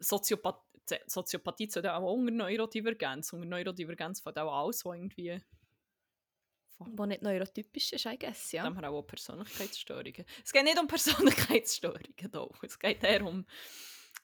Soziopath Soziopathie zu auch unter Neurodivergenz. Unter Neurodivergenz von auch alles, was irgendwie Wo nicht neurotypisch ist, I guess, ja. Dann haben wir auch Persönlichkeitsstörungen. Es geht nicht um Persönlichkeitsstörungen, doch. Es geht eher um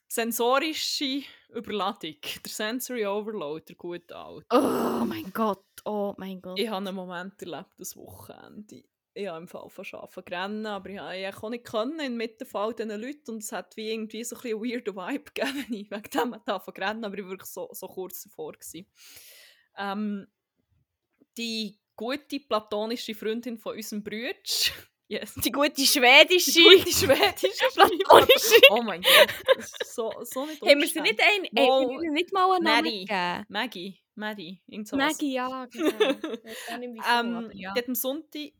sensorische Überladung. Der Sensory Overload, der gute Alte. Oh mein Gott, oh mein Gott. Ich habe einen Moment erlebt, das Wochenende. Ich habe im Fall von Arbeiten gerannt, aber ich habe ich auch nicht können inmitten von all diesen Leuten und es hat wie irgendwie so ein bisschen weirden Vibe gegeben, wenn ich wegen dem angefangen rennen, aber ich war wirklich so, so kurz davor. Gewesen. Ähm, die gute platonische Freundin von unserem Bruder, yes, die gute schwedische. die gute schwedische Platonische. Oh mein Gott, so, so nicht Haben wir sie nicht, ein, haben wir ihnen nicht mal einen Namen gegeben? Maggie, Maddie, irgend sowas. Maggie, ja, genau. Ähm, ja. Die hat am Sonntag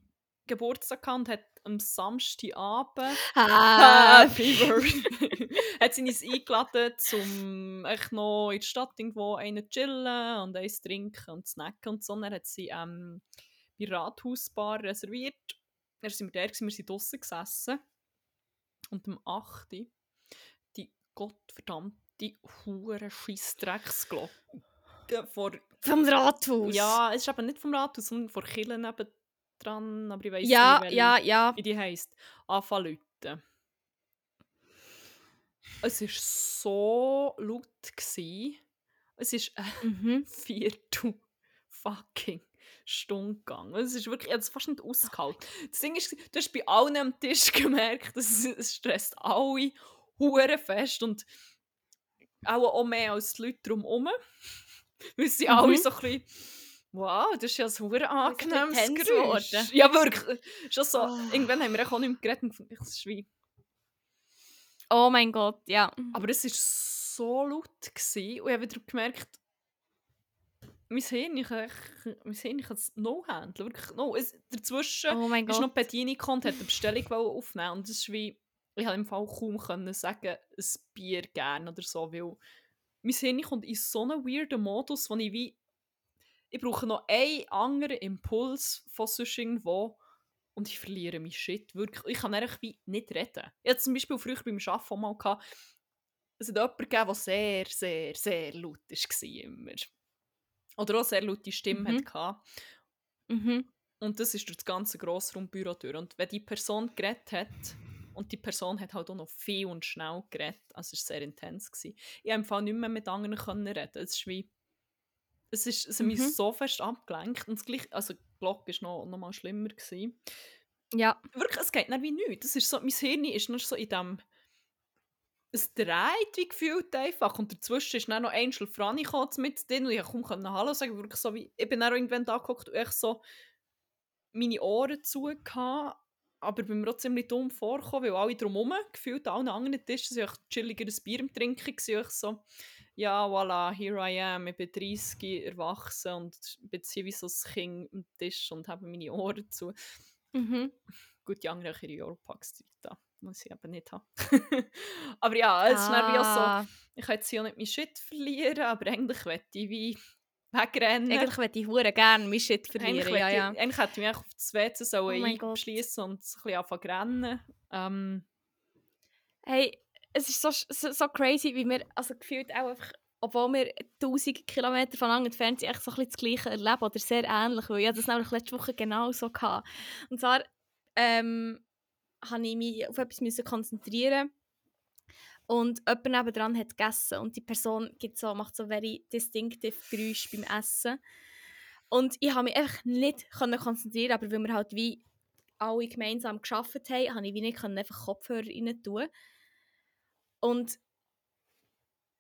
Geburtstag gehabt und hat am Samstagabend Happy Birthday hat sie uns eingeladen, um echt noch in der Stadt irgendwo einen zu chillen und eins zu trinken und zu snacken und so. Und Dann hat sie ähm, bei Rathausbar reserviert. Dann sind wir da, gewesen, wir sind draussen gesessen. Und am 8. die gottverdammte hure Scheissdrecksglocke vor Vom Rathaus. ja, es ist eben nicht vom Rathaus, sondern von Kirche neben dran, aber ich weiß Ja, nicht, ja, ja. wie die heisst. Anfangen Leute. Es war so laut. Gewesen. Es ist eine Mhm. Viertel fucking Stunde gegangen. Es ist wirklich, ich habe es fast nicht ausgehalten. Das Ding ist, du hast bei allen am Tisch gemerkt, dass es, es stresst alle hure fest und auch, auch mehr als die Leute drumherum. Weil sie alle Mhm. so ein bisschen, wow, das ist ja ein hure ein angenehmes Geräusch. geworden. Ja, wirklich. Schon so, Oh. irgendwann haben wir auch nicht mehr geredet und das ist wie Oh mein Gott, ja. Aber es war so laut gewesen, und ich habe wieder gemerkt, mein Hirn echt- mein Hirn kann es no handeln. Wirklich no. Es, dazwischen Oh mein ist noch Gott. die Bedienung und hat eine Bestellung aufnehmen und das ist wie, ich habe im Fall kaum können sagen, ein Bier gerne oder so, weil mein Hirn kommt in so einen weirden Modus, wo ich wie, ich brauche noch einen anderen Impuls von sonst irgendwo und ich verliere mein Shit. Wirklich, ich kann eigentlich wie nicht reden. Ich hatte zum Beispiel früher beim Arbeiten auch mal, gehabt, es hat jemanden gegeben, der sehr, sehr, sehr laut war immer. Oder auch sehr laute Stimme Mhm. hatte. Mhm. Und das ist durch das ganze Grossraumbüro durch. Und wenn die Person geredet hat, und die Person hat halt auch noch viel und schnell geredet, also es war sehr intens. Gewesen. Ich konnte im Fall nicht mehr mit anderen reden. Es ist wie... Es, ist, es hat mich Mhm. so fest abgelenkt. Und das also die Glocke war noch, noch mal schlimmer. Gewesen. Ja. Wirklich, es geht nicht wie nichts. Das ist so, mein Hirn ist nur so in dem... Es dreht wie gefühlt einfach. Und dazwischen ist dann noch Angel Franny gekommen mit drin und ich konnte kaum Hallo sagen. Wirklich so wie, ich bin dann auch irgendwann da geguckt und echt so meine Ohren zu gehabt, aber bin mir auch ziemlich dumm vorgekommen, weil alle drumherum, gefühlt an allen anderen Tischen, sind echt chilliger ein Bier im Trinken. Ich so, ja, voilà, here I am, ich bin 30, erwachsen und bin wie so ein Kind am Tisch und habe meine Ohren zu. Mhm. Gut, die anderen haben ihre Europacks-Zeit da, muss ich eben nicht haben. aber ja, es ist dann wie auch so, Ah, ich kann jetzt hier auch nicht meinen Shit verlieren, aber eigentlich möchte ich wie wegrennen. Eigentlich würde ich hure gerne mein Shit Eigentlich, verlieren. Ja, möchte ja. ich, eigentlich hätte ich mich auf das WC Oh mein Gott. einschliessen und ein bisschen anfangen zu rennen. Ähm, Hey, es ist so, so, so crazy, wie wir, also gefühlt auch einfach, obwohl wir tausend Kilometer voneinander entfernt sind, echt so ein bisschen das Gleiche erleben oder sehr ähnlich, weil ich das nämlich letzte Woche genau so. Und zwar ähm, habe ich mich auf etwas müssen konzentrieren und jemand nebendran hat gegessen und die Person gibt so, macht so very distinctive Geräusche beim Essen. Und ich habe mich einfach nicht konzentrieren, aber weil wir halt wie alle gemeinsam geschafft haben, habe ich wie nicht einfach Kopfhörer rein tun. Und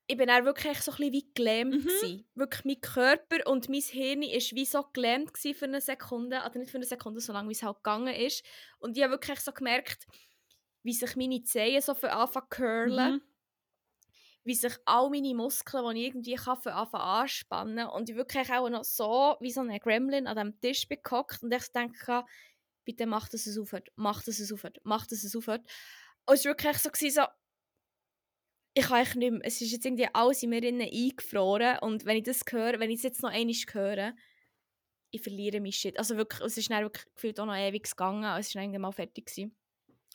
ich bin dann wirklich so ein bisschen wie gelähmt. Mhm. gewesen. Wirklich mein Körper und mein Hirn war wie so gelähmt für eine Sekunde. Oder nicht für eine Sekunde, so lange wie es halt gegangen ist. Und ich habe wirklich so gemerkt, wie sich meine Zehen so für anfangen curlen. mhm. Wie sich all meine Muskeln, die ich irgendwie kann, für anfangen anspannen. Und ich wirklich auch noch so wie so ein Gremlin an diesem Tisch bin gehockt und ich denke, bitte mach, dass es aufhört, mach, dass es aufhört, mach, dass es aufhört. Und es war wirklich so, gewesen, so ich kann nicht mehr. Es ist jetzt irgendwie alles in mir innen eingefroren und wenn ich das höre, wenn ich es jetzt noch einmal höre, ich verliere mein Shit. Also wirklich, es ist dann wirklich gefühlt auch noch ewig gegangen, es war dann mal fertig. Gewesen.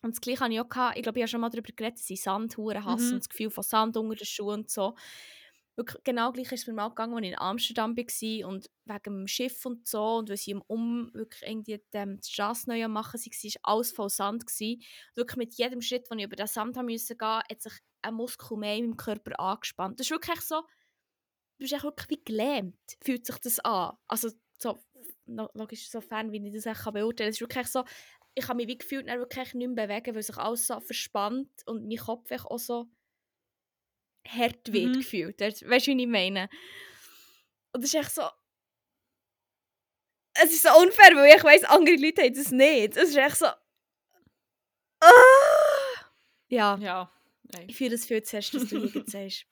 Und das Gleiche hatte ich auch, gehabt. ich glaube, ich habe schon mal darüber geredet, dass ich Sand hasse Mhm. und das Gefühl von Sand unter den Schuhen und so. Wirklich, genau gleich ist es mir mal gegangen, als ich in Amsterdam war und wegen dem Schiff und so und weil sie im Um wirklich irgendwie die, Strasse neu am machen waren, war alles voll Sand. Und wirklich mit jedem Schritt, den ich über den Sand haben musste hat sich ein Muskel mehr in meinem Körper angespannt. Das ist wirklich so, du bist wirklich wie gelähmt, fühlt sich das an. Also so, lo- logisch, sofern wie ich das kann beurteilen kann. Es ist wirklich so, ich habe mich wie gefühlt wirklich nicht mehr bewegen, weil sich alles so verspannt und mein Kopf auch so hart wird Mhm. gefühlt. Weißt du, wie ich meine? Und das ist echt so... Es ist so unfair, weil ich weiss, andere Leute haben das nicht. Es ist echt so... Ah! Ja, Ja. Nein. ich fühle es viel zuerst, dass du hier sagst.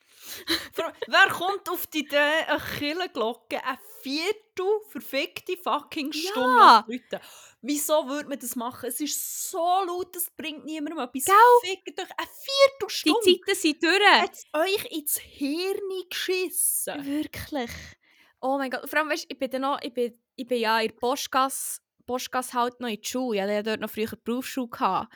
Wer kommt auf die Idee, eine Kirchenglocke eine Viertel verfickte fucking Stunde Ja. zu läuten? Wieso würde man das machen? Es ist so laut, das bringt niemandem etwas. Gell? Fickt euch eine Die Viertelstunde. Zeiten sind durch. hat es euch ins Hirn geschissen. Wirklich. Oh mein Gott. Vor allem, weißt, ich bin dann noch, ich bin, ich bin ja in der Postgasse, Postgasse halt noch in der Schule. Ich hatte dort noch früher Berufsschule. Gehabt.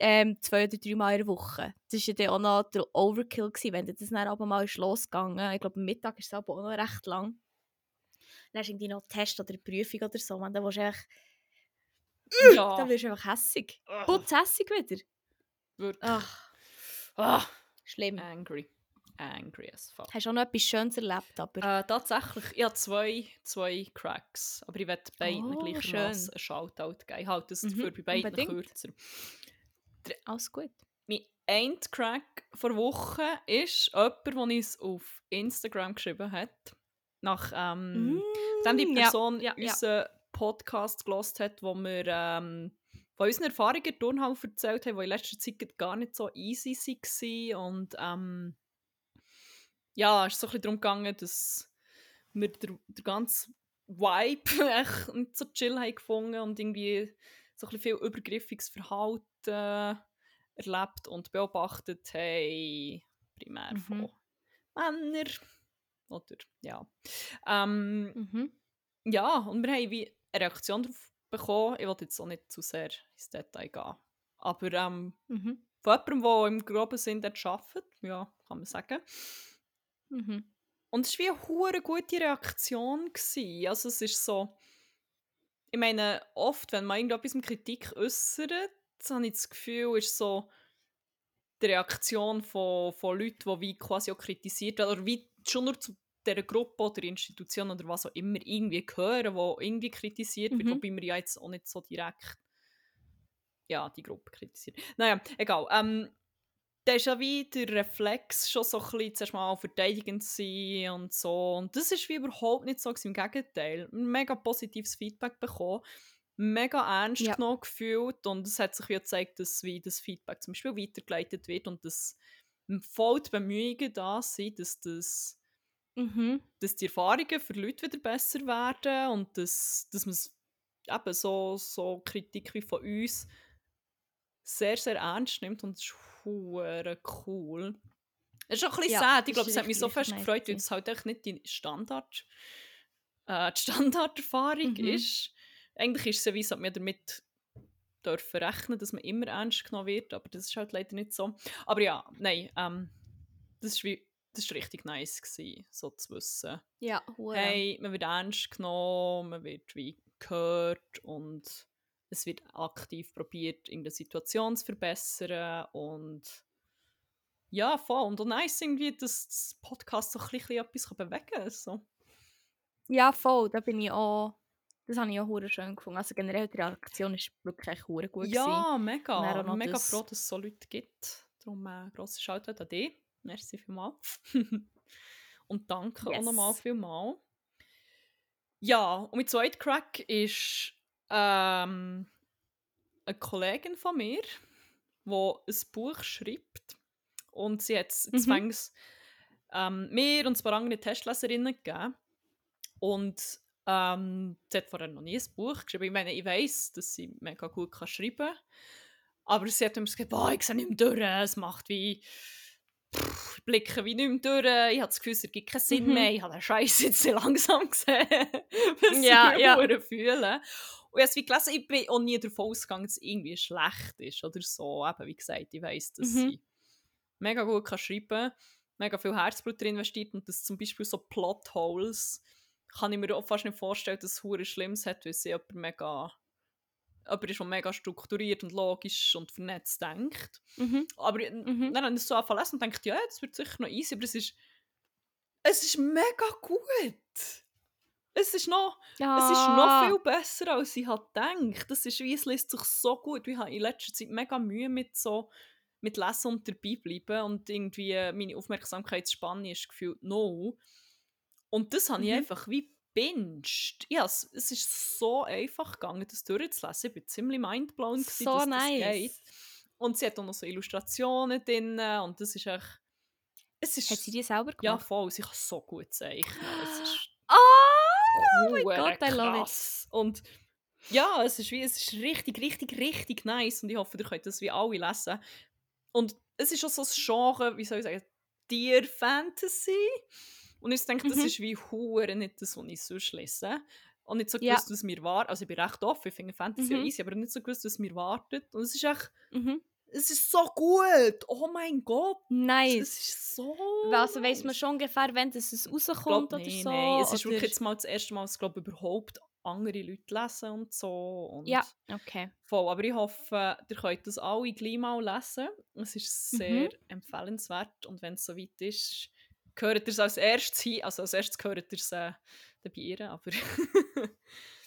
Ähm, zwei oder drei Mal in der Woche. Das war ja dann auch noch der Overkill, gewesen, wenn das dann aber mal ist losgegangen Ich glaube, am Mittag ist es aber auch noch recht lang. Dann hast du irgendwie noch einen Test oder eine Prüfung oder so. Man, dann willst du echt Ja. Da wirst du einfach hässig. Putz hässig wieder. wirklich. Ach, Ah, schlimm. angry. Angry as fuck. Hast du auch noch etwas Schönes erlebt, aber... Äh, tatsächlich, ich habe zwei, zwei Cracks. Aber ich werde beiden Oh, gleichermaßen einen Shoutout geben. Ich halte das Mhm, dafür bei beiden unbedingt. kürzer. Alles gut. Mein ein Crack vor Woche ist jemand, der uns auf Instagram geschrieben hat. Nach, ähm, die Mm, ja, Person ja, ja. unseren Podcast gelost hat, wo wir ähm, von unseren Erfahrungen Turnhau erzählt haben, die in letzter Zeit gar nicht so easy waren. Und ähm, ja, es ist so ein bisschen darum gegangen, dass wir den, den ganzen Vibe echt nicht so chill haben gefunden und irgendwie so ein bisschen viel übergriffiges Verhalten erlebt und beobachtet haben, primär Mhm. von Männern. Oder, ja. Ähm, Mhm. ja, und wir haben wie eine Reaktion darauf bekommen. Ich will jetzt auch nicht zu sehr ins Detail gehen. Aber ähm, Mhm. von jemandem, der im groben Sinn dort arbeitet, ja, kann man sagen. Mhm. Und es war wie eine gute Reaktion. Gewesen. Also es ist so... Ich meine, oft, wenn man irgendetwas Kritik äußert, habe ich das Gefühl, ist so die Reaktion von, von Leuten, die wie quasi auch kritisiert werden, oder wie schon nur zu dieser Gruppe oder Institution oder was auch immer irgendwie gehören, wo irgendwie kritisiert wird, Mhm. wobei wir ja jetzt auch nicht so direkt ja, die Gruppe kritisiert. Naja, egal. Ähm, da ist ja wie der Reflex schon so ein bisschen zuerst mal verteidigend sein und so. Und das ist wie überhaupt nicht so gewesen. Im Gegenteil. Mega positives Feedback bekommen. Mega ernst Ja. genommen gefühlt. Und es hat sich wie gezeigt, dass wie das Feedback zum Beispiel weitergeleitet wird und dass voll die Bemühungen da sind, dass, das, Mhm. dass die Erfahrungen für Leute wieder besser werden und dass, dass man es eben so, so Kritik wie von uns sehr, sehr ernst nimmt und das ist cool. Es ist auch ein bisschen Ja, sad. Ich glaube, es hat mich so fest gefreut, weil es halt echt nicht die Standard, äh, die Standarderfahrung Mhm. ist. Eigentlich ist es ja wie, dass wir damit dürfen rechnen, dass man immer ernst genommen wird, aber das ist halt leider nicht so. Aber ja, nein, ähm, das ist wie das war richtig nice, gewesen, so zu wissen Ja, hure. hey, man wird ernst genommen, man wird wie gehört und es wird aktiv probiert, irgendeine Situation zu verbessern und ja, voll. Und auch nice irgendwie, dass das Podcast so ein bisschen etwas bewegen kann. So. Ja, voll. Da bin ich auch... Das habe ich auch hure schön gefunden. Also generell, die Reaktion ist wirklich hure gut gewesen. Ja, mega. auch noch Mega das- froh, dass es so Leute gibt. Darum äh, grosser Shoutout an dich. Merci vielmals. und danke auch Yes. nochmal vielmals. Ja, und mein zweiter Crack ist ähm, eine Kollegin von mir, die ein Buch schreibt. Und sie hat es Mhm. zwangs ähm, mir und ein paar andere Testleserinnen gegeben. Und ähm, sie hat vorher noch nie ein Buch geschrieben. Ich meine, ich weiss, dass sie mega gut kann schreiben kann. Aber sie hat immer gesagt, boah, ich sehe nicht mehr durch, es macht wie... Pff, ich blicke wie nicht mehr durch, ich habe das Gefühl, es ergibt keinen Sinn Mhm. mehr, ich habe den Scheiß jetzt sehr langsam gesehen, was Ja, sie ja. fühlen. Und ich habe wie gelesen, ich bin auch nie davon ausgegangen, dass es irgendwie schlecht ist oder so. Eben, wie gesagt, ich weiss, dass Mhm. sie mega gut kann schreiben mega viel Herzblut drin investiert und dass zum Beispiel so Plotholes kann ich mir auch fast nicht vorstellen, dass es hure Schlimmes hat, weil sie jemand mega jemand ist, der mega strukturiert und logisch und vernetzt denkt. Mhm. Aber Mhm. dann habe ich es so angefangen und dachte, ja, das wird sicher noch easy, aber es ist es ist mega gut. Es ist noch es ist noch viel besser, als ich halt gedacht. Das ist wie, es liest sich so gut. Ich habe in letzter Zeit mega Mühe mit so mit Lesen und dabei bleiben und irgendwie äh, meine Aufmerksamkeitsspanne ist gefühlt no. Und das habe ich Mhm. einfach wie binged. Ja, es, es ist so einfach gegangen, das durchzulesen. Ich war ziemlich mindblown, gewesen, So dass nice. das geht. Und sie hat auch noch so Illustrationen drin und das ist echt... Es ist... Hat sie die selber ja, gemacht? voll. Sie kann so gut zeichnen. Es ist Oh mein Gott, I love it. Und ja, es ist, wie, es ist richtig, richtig, richtig nice und ich hoffe, ihr könnt das wie alle lesen. Und es ist auch so ein Genre, wie soll ich sagen, Tier-Fantasy. Und ich denke, das Mhm. ist wie hure nicht das, was ich sonst lese. Und nicht so Ja. gewusst, was mir war. Also ich bin recht offen, ich finde Fantasy Mhm. easy, aber nicht so gewusst, was mir wartet. Und es ist echt, Mhm. es ist so gut. Oh mein Gott. Nice. Es ist so. Also weiss man schon ungefähr, wenn das es Ich glaub, rauskommt oder nee, so? Nein, es ist oder? wirklich jetzt mal das erste Mal, dass glaub, überhaupt andere Leute lesen und so. Und Ja, okay. Voll, aber ich hoffe, ihr könnt das alle gleich mal lesen. Es ist sehr Mhm. empfehlenswert und wenn es soweit ist, gehört ihr es als erstes hin. Also als erstes gehört ihr es äh, bei ihr, aber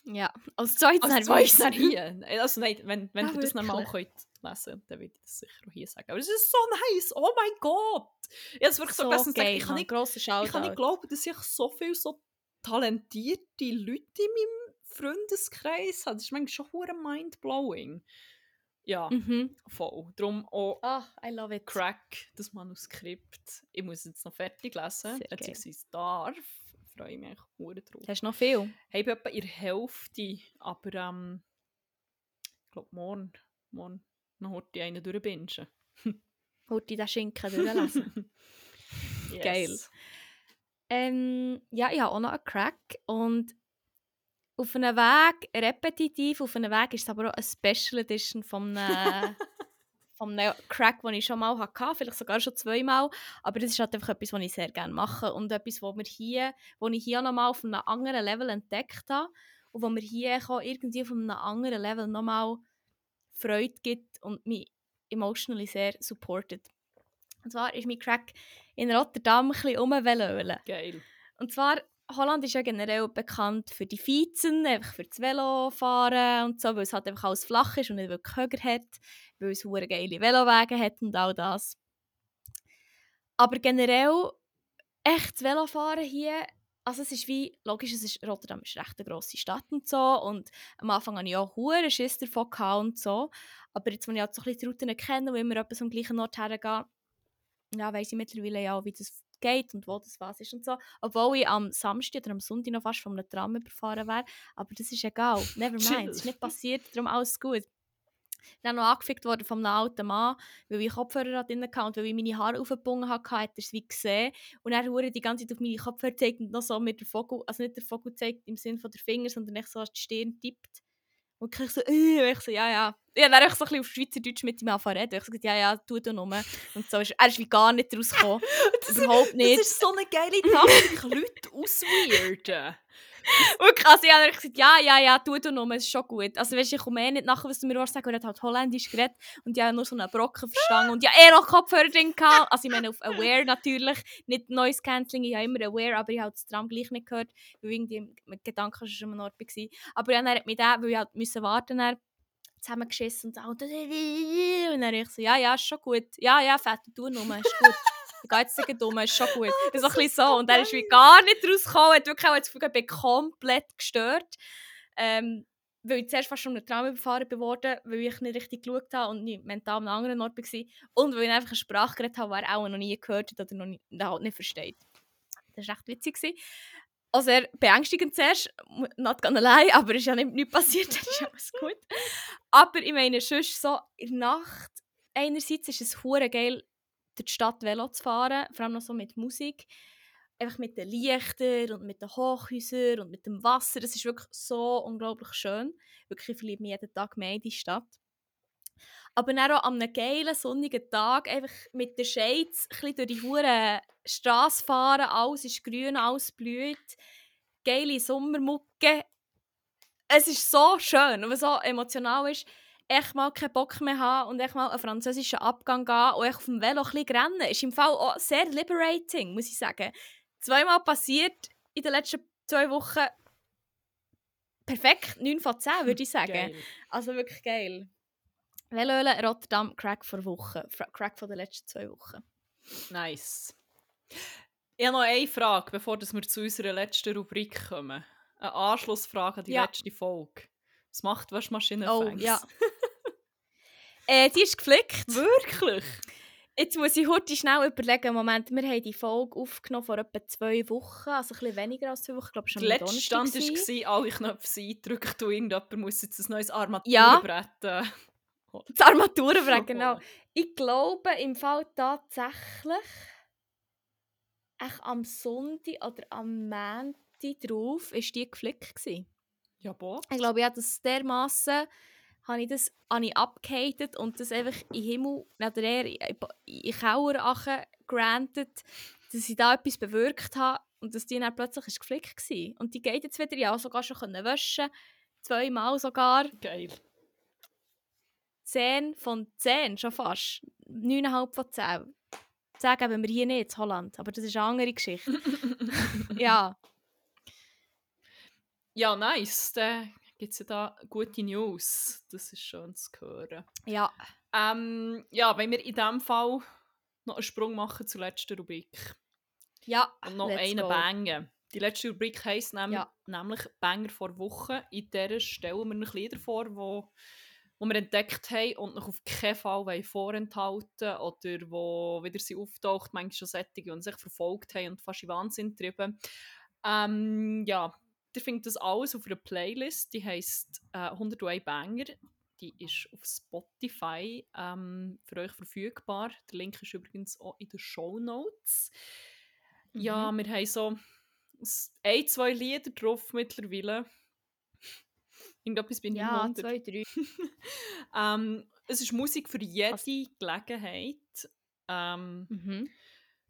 Ja, als zweites als zweites ich. hier. Also nein, wenn, wenn Ah, ihr das nochmal könnt lesen dann würde ich das sicher auch hier sagen. Aber es ist so nice, oh mein Gott! Ich habe es wirklich so, So gelesen geil, ich kann nicht grosser ich kann nicht Shoutout. glauben, dass ich so viele so talentierte Leute in meinem Freundeskreis habe. Das ist manchmal schon mindblowing. Ja, Mhm. voll. Darum auch Ah, I love it. Crack, das Manuskript. Ich muss jetzt noch fertig lesen, Sehr geil. beziehungsweise darf. Freue ich mich hure drauf. Hast du noch viel? Ich habe etwa in der Hälfte, aber ähm, ich glaube morgen, morgen noch heute einen durchbingen. Ich den Schinken durchlesen? yes. Geil. ähm, ja, ich habe auch noch einen Crack und auf einem Weg, repetitiv, auf einem Weg ist es aber auch eine Special Edition von einem, von einem Crack, den ich schon mal hatte, vielleicht sogar schon zweimal, aber das ist halt einfach etwas, was ich sehr gerne mache und etwas, was, mir hier, was ich hier nochmal auf einem anderen Level entdeckt habe und wo mir hier auch irgendwie auf einem anderen Level nochmal Freude gibt und mich emotionally sehr supportet. Und zwar ist mein Crack in Rotterdam ein bisschen. Geil. Und zwar, Holland ist ja generell bekannt für die Vizen, einfach für das Velofahren und so, weil es halt einfach alles flach ist und nicht wirklich Höger hat, weil es hure geile Velowege hat und all das. Aber generell, echt das Velofahren hier, also es ist wie, logisch, es ist, Rotterdam ist recht eine grosse Stadt und so und am Anfang hatte ich auch hure Schiss davon und so, aber jetzt, wenn ich halt so ein bisschen die Routen kenne und immer etwas am gleichen Ort hergehe, ja, weiss ich mittlerweile ja, wie das geht und wo das was ist und so. Obwohl ich am Samstag oder am Sonntag noch fast von einem Tram überfahren wäre. Aber das ist egal. Never mind. Es ist nicht passiert, darum alles gut. Ich bin auch noch angefickt worden von einem alten Mann, weil ich Kopfhörer drin hatte und weil ich meine Haare aufgebunden hatte, hat er es wie gesehen. Und er hat die ganze Zeit auf meine Kopfhörer gezeigt und noch so mit der Vogel, also nicht der Vogel zeigt im Sinne von der Finger, sondern echt so an die Stirn tippt. Und ich so, äh, ich so, ja, ja. Ich habe dann einfach so ein bisschen auf Schweizerdeutsch mit ihm angefangen reden. Ich so, gesagt, ja, ja, tu du nur. Und so ist, er ist wie gar nicht rausgekommen. Das, Überhaupt nicht. das ist so eine geile Taktik, Leute ausweirden. Wirklich, also ich habe gesagt, ja, ja, ja, tu du nur, es ist schon gut. Also weißt, du, ich komme eh nicht nachher, was du mir sagen, er hat halt Holländisch geredet und ich habe nur so einen Brocken verstanden und ja, eh noch Kopfhörer drin gehabt. Also ich meine auf Aware natürlich, nicht Noise Cancelling, ich habe immer Aware, aber ich habe das Tram gleich nicht gehört, weil irgendwie mit Gedanken schon am Ort war. Aber ja, dann hat mich der, weil ich halt müssen warten dann, zusammengeschissen und so, und dann ich so, ja, ja, ist schon gut. Ja, ja, fett, tu nur, ist gut. Gehe jetzt nicht dumm, ist schon gut. Oh, so ein das bisschen ist so. Und er ist wie gar nicht rausgekommen, hat wirklich auch das Gefühl, ich bin komplett gestört. Ähm, weil ich zuerst fast schon einen Traum überfahren bin worden, weil ich nicht richtig geschaut habe und nicht mental an einem anderen Ort war. Und weil ich einfach eine Sprache geredet habe, die er auch noch nie gehört hat oder noch nie, halt nicht versteht. Das war echt witzig. Also sehr beängstigend zuerst, not gonna lie, aber es ist ja nicht, nichts passiert, dann ist alles gut. Aber ich meine, sonst so in der Nacht, einerseits ist es hure geil, durch die Stadt Velo zu fahren, vor allem noch so mit Musik. Einfach mit den Lichtern und mit den Hochhäusern und mit dem Wasser. Das ist wirklich so unglaublich schön. Wirklich, ich verliebe mich jeden Tag mehr in die Stadt. Aber dann auch an einem geilen, sonnigen Tag einfach mit den Shades ein durch die hure Straße fahren. Alles ist grün, alles blüht. Geile Sommermucke. Es ist so schön und was so emotional ist, echt mal keinen Bock mehr haben und echt mal einen französischen Abgang gehen und echt auf dem Velo ein bisschen rennen. Ist im Fall auch sehr liberating, muss ich sagen. Zweimal passiert in den letzten zwei Wochen. Perfekt, 9 von 10 würde ich sagen. Geil. Also wirklich geil. Velöle, Rotterdam, Crack vor Woche. Crack von den letzten zwei Wochen. Nice. Ich habe noch eine Frage, bevor wir zu unserer letzten Rubrik kommen. Eine Anschlussfrage an die Ja. letzte Folge. Was macht Waschmaschine Oh, Fangs? ja. Äh, die ist geflickt. Wirklich? Jetzt muss ich heute schnell überlegen. Moment, wir haben die Folge aufgenommen vor etwa zwei Wochen. Also ein bisschen weniger als zwei Wochen. Ich glaube, schon Der letzte Stand war, alle Knöpfe sind eingedrückt und irgendjemand muss jetzt ein neues Ja. Armaturenbrett äh, Die Armaturenbrett, genau. Ich glaube im Fall tatsächlich echt am Sonntag oder am Montag drauf ist die geflickt gewesen. Ja, boah. Ich glaube, ich habe das dermassen habe ich das habe ich abgehatet und das einfach in den Himmel, oder eher in in ache granted, dass ich da etwas bewirkt habe und dass die dann plötzlich ist geflickt war. Und die geht jetzt wieder, ja sogar schon können waschen zweimal sogar. Geil. 10 von 10, schon fast. 9,5 von 10. 10 geben wir hier nicht in Holland, aber das ist eine andere Geschichte. ja. Ja, nice. Dann gibt es ja da gute News. Das ist schön zu hören. Ja. Ähm, ja, wenn wir in diesem Fall noch einen Sprung machen zur letzten Rubrik. Ja, Und noch einen go. bangen. Die letzte Rubrik heisst nehm, Ja. nämlich Banger vor Wochen. In der stellen wir noch Lieder vor, wo, wo wir entdeckt haben und noch auf keinen Fall wollen vorenthalten oder wo wieder sie auftaucht, manchmal schon Sättige und sich verfolgt haben und fast in Wahnsinn getrieben. Ähm, ja, ihr findet das alles auf einer Playlist, die heisst äh, 101 Banger. Die ist auf Spotify ähm, für euch verfügbar. Der Link ist übrigens auch in den Show Notes. Ja, Mhm. wir haben so ein, zwei Lieder drauf mittlerweile. Irgendetwas bin ich Ja, im Wunder. zwei, drei. ähm, es ist Musik für jede Gelegenheit. Ähm, Mhm.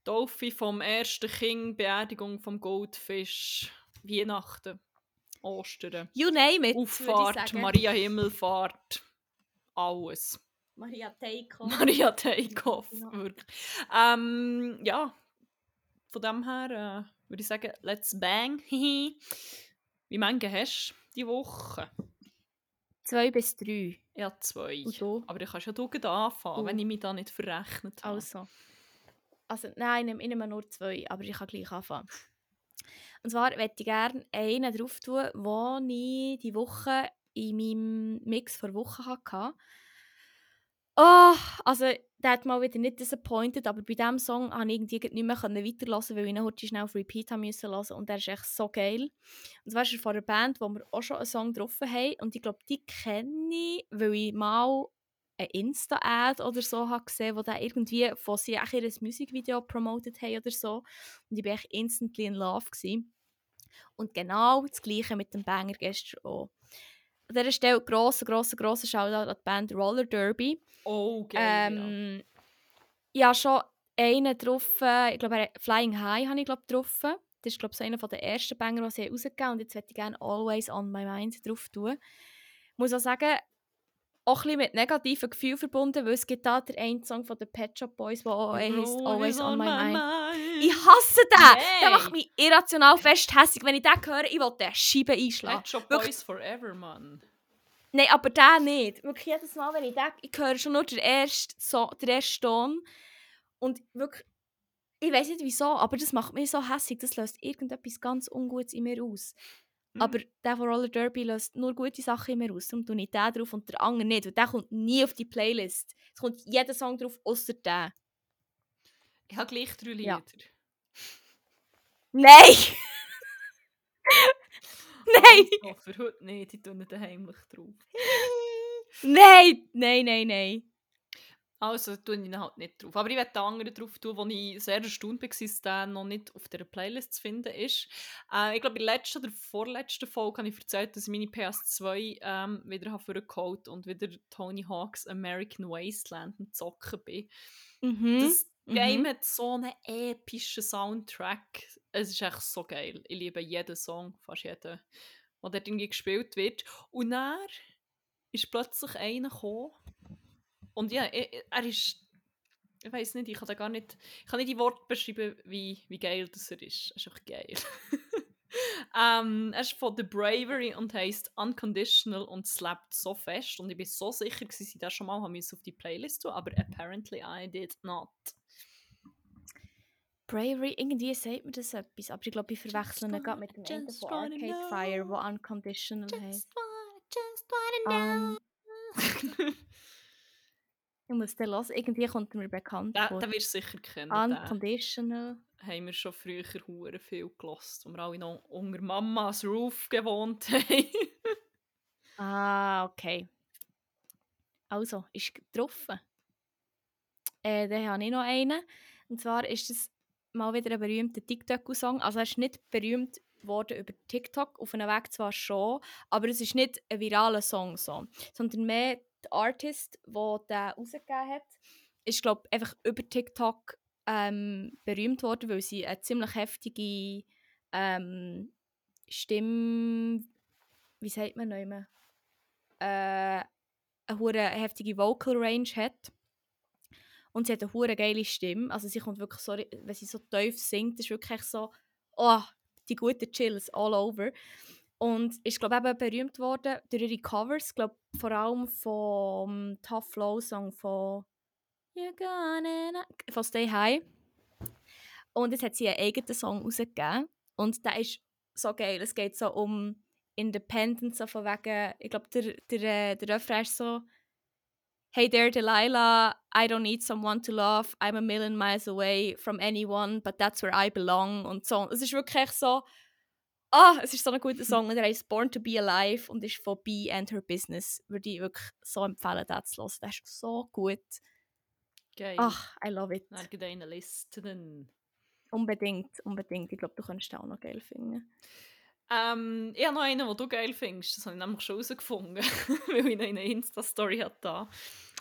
Dolphy vom ersten Kind, Beerdigung vom Goldfisch, Weihnachten, Ostern, You name it, Auffahrt. Maria Himmelfahrt, alles. Maria Teiko. Maria Takeoff, Ja. wirklich. Ähm, ja, von dem her äh, würde ich sagen, let's bang. Wie viele hast du die Woche? Zwei bis drei. Ja, zwei. Aber du kannst ja du anfangen, Uh. wenn ich mich da nicht verrechnet habe. Also. Also, nein, ich nehme- ich nehme nur zwei, aber ich kann gleich anfangen. Und zwar möchte ich gerne einen drauf tun, den ich die Woche in meinem Mix vor Woche hatte. Oh, also der hat mal wieder nicht disappointed, aber bei diesem Song konnte ich irgendwie nicht mehr weiterhören, weil ich ihn heute schnell auf Repeat haben müssen hören und der ist echt so geil. Und zwar ist er von einer Band, wo wir auch schon einen Song drauf haben und ich glaube, die kenne ich, weil ich mal eine Insta-Ad oder so habe gesehen, wo der irgendwie von sie auch ihr Musikvideo promotet haben oder so. Und ich war echt instantly in love. Gewesen. Und genau das Gleiche mit dem Banger gestern auch. An dieser Stelle grosser, grosser, grosser Shoutout an die Band Roller Derby. Oh, geil. Ähm, Ich habe schon einen drauf, äh, ich glaube, Flying High habe ich glaube drauf. Das ist glaube ich so einer der ersten Banger, die sie rausgegeben haben. Und jetzt möchte ich gerne Always On My Mind drauf tun. Ich muss auch sagen, auch ein mit negativen Gefühlen verbunden, weil es gibt da den einen Song von den Pet Shop Boys, der auch heisst Always On My Mind. mind. Ich hasse den! Der Nein. macht mich irrational fest hässlich. Wenn ich den höre, ich will den Scheibe einschlagen. Pet Shop. Boys Forever, Mann. Nein, aber der nicht. Wirklich jedes Mal, wenn ich den... Ich höre schon nur den ersten, so, den ersten Ton. Und wirklich... Ich weiß nicht wieso, aber das macht mich so hässlich. Das löst irgendetwas ganz Ungutes in mir aus. Mhm. Aber der von Roller Derby löst nur gute Sachen in mir aus. Darum tue ich den drauf und der andere nicht. Und der kommt nie auf die Playlist. Es kommt jeder Song drauf, außer der. Ich habe gleich drei Lieder. Ja. Nein! Nein! Also, für heute nicht, die tun nicht heimlich drauf. Nein! Nein, nein, nein. Also tue ich ihn halt nicht drauf. Aber ich werde den anderen drauf tun, wo ich sehr erstaunt war, dass der noch nicht auf der Playlist zu finden ist. Äh, ich glaube, in der letzten oder vorletzten Folge habe ich erzählt, dass ich meine PS2 ähm, wieder habe vorgeholt und wieder Tony Hawk's American Wasteland am Zocken bin. Mhm. Das mhm. Game hat so einen epischen Soundtrack. Es ist echt so geil. Ich liebe jeden Song, fast jeden, der dort irgendwie gespielt wird. Und dann ist plötzlich einer gekommen. Und ja, er, er ist. Ich weiß nicht, ich kann da gar nicht. Ich kann nicht die Worte beschreiben, wie, wie geil das er ist. Er ist einfach geil. ähm, er ist von The Bravery und heißt Unconditional und slappt so fest. Und ich bin so sicher, dass ich das schon mal haben auf die Playlist tun, aber apparently I did not. Bravery, irgendwie sagt mir das etwas, aber ich glaube, ich verwechsel ihn gerade mit dem just von Arcade Fire, know. wo Unconditional heißt. wanna, just wanna Ähm, ich muss den hören, irgendwie kommt er mir bekannt den, vor. den wirst du sicher kennen. Den Unconditional. haben wir schon früher hure viel gelost, wo wir alle noch unter Mamas Roof gewohnt haben. Ah, okay. Also, ist getroffen. Äh, dann habe ich noch einen. Und zwar ist es mal wieder ein berühmter TikTok-Song. Also er ist nicht berühmt worden über TikTok, auf einem Weg zwar schon, aber es ist nicht ein viraler Song, so, sondern mehr der Artist, der den rausgegeben hat, ist, glaube ich, einfach über TikTok ähm, berühmt worden, weil sie eine ziemlich heftige ähm, Stimme, wie sagt man noch immer, äh, eine heftige Vocal Range hat. Und sie hat eine hure geile Stimme. Also sie kommt wirklich so, wenn sie so tief singt, ist wirklich so, oh, die guten Chills all over. Und ist, glaube ich, berühmt worden durch ihre Covers, glaube vor allem vom Tough Flow Song von You're gonna von Stay High. Und jetzt hat sie einen eigenen Song rausgegeben. Und der ist so geil. Es geht so um Independence, so von wegen, ich glaube, der, der, der Refrain ist so Hey there, Delilah, I don't need someone to love, I'm a million miles away from anyone, but that's where I belong und so. Es ist wirklich so, ah, es ist so ein guter Song und er heißt Born to be Alive und ist von Bee and Her Business. Würde ich wirklich so empfehlen, das zu hören. Der ist so gut. Geil. Ach, I love it. Dann gibt eine Liste. Dann. Unbedingt, unbedingt. Ich glaube, du könntest den auch noch geil finden. Ähm, ich habe noch einen, den du geil findest. Das habe ich nämlich schon herausgefunden, weil ich noch eine Insta-Story hatte.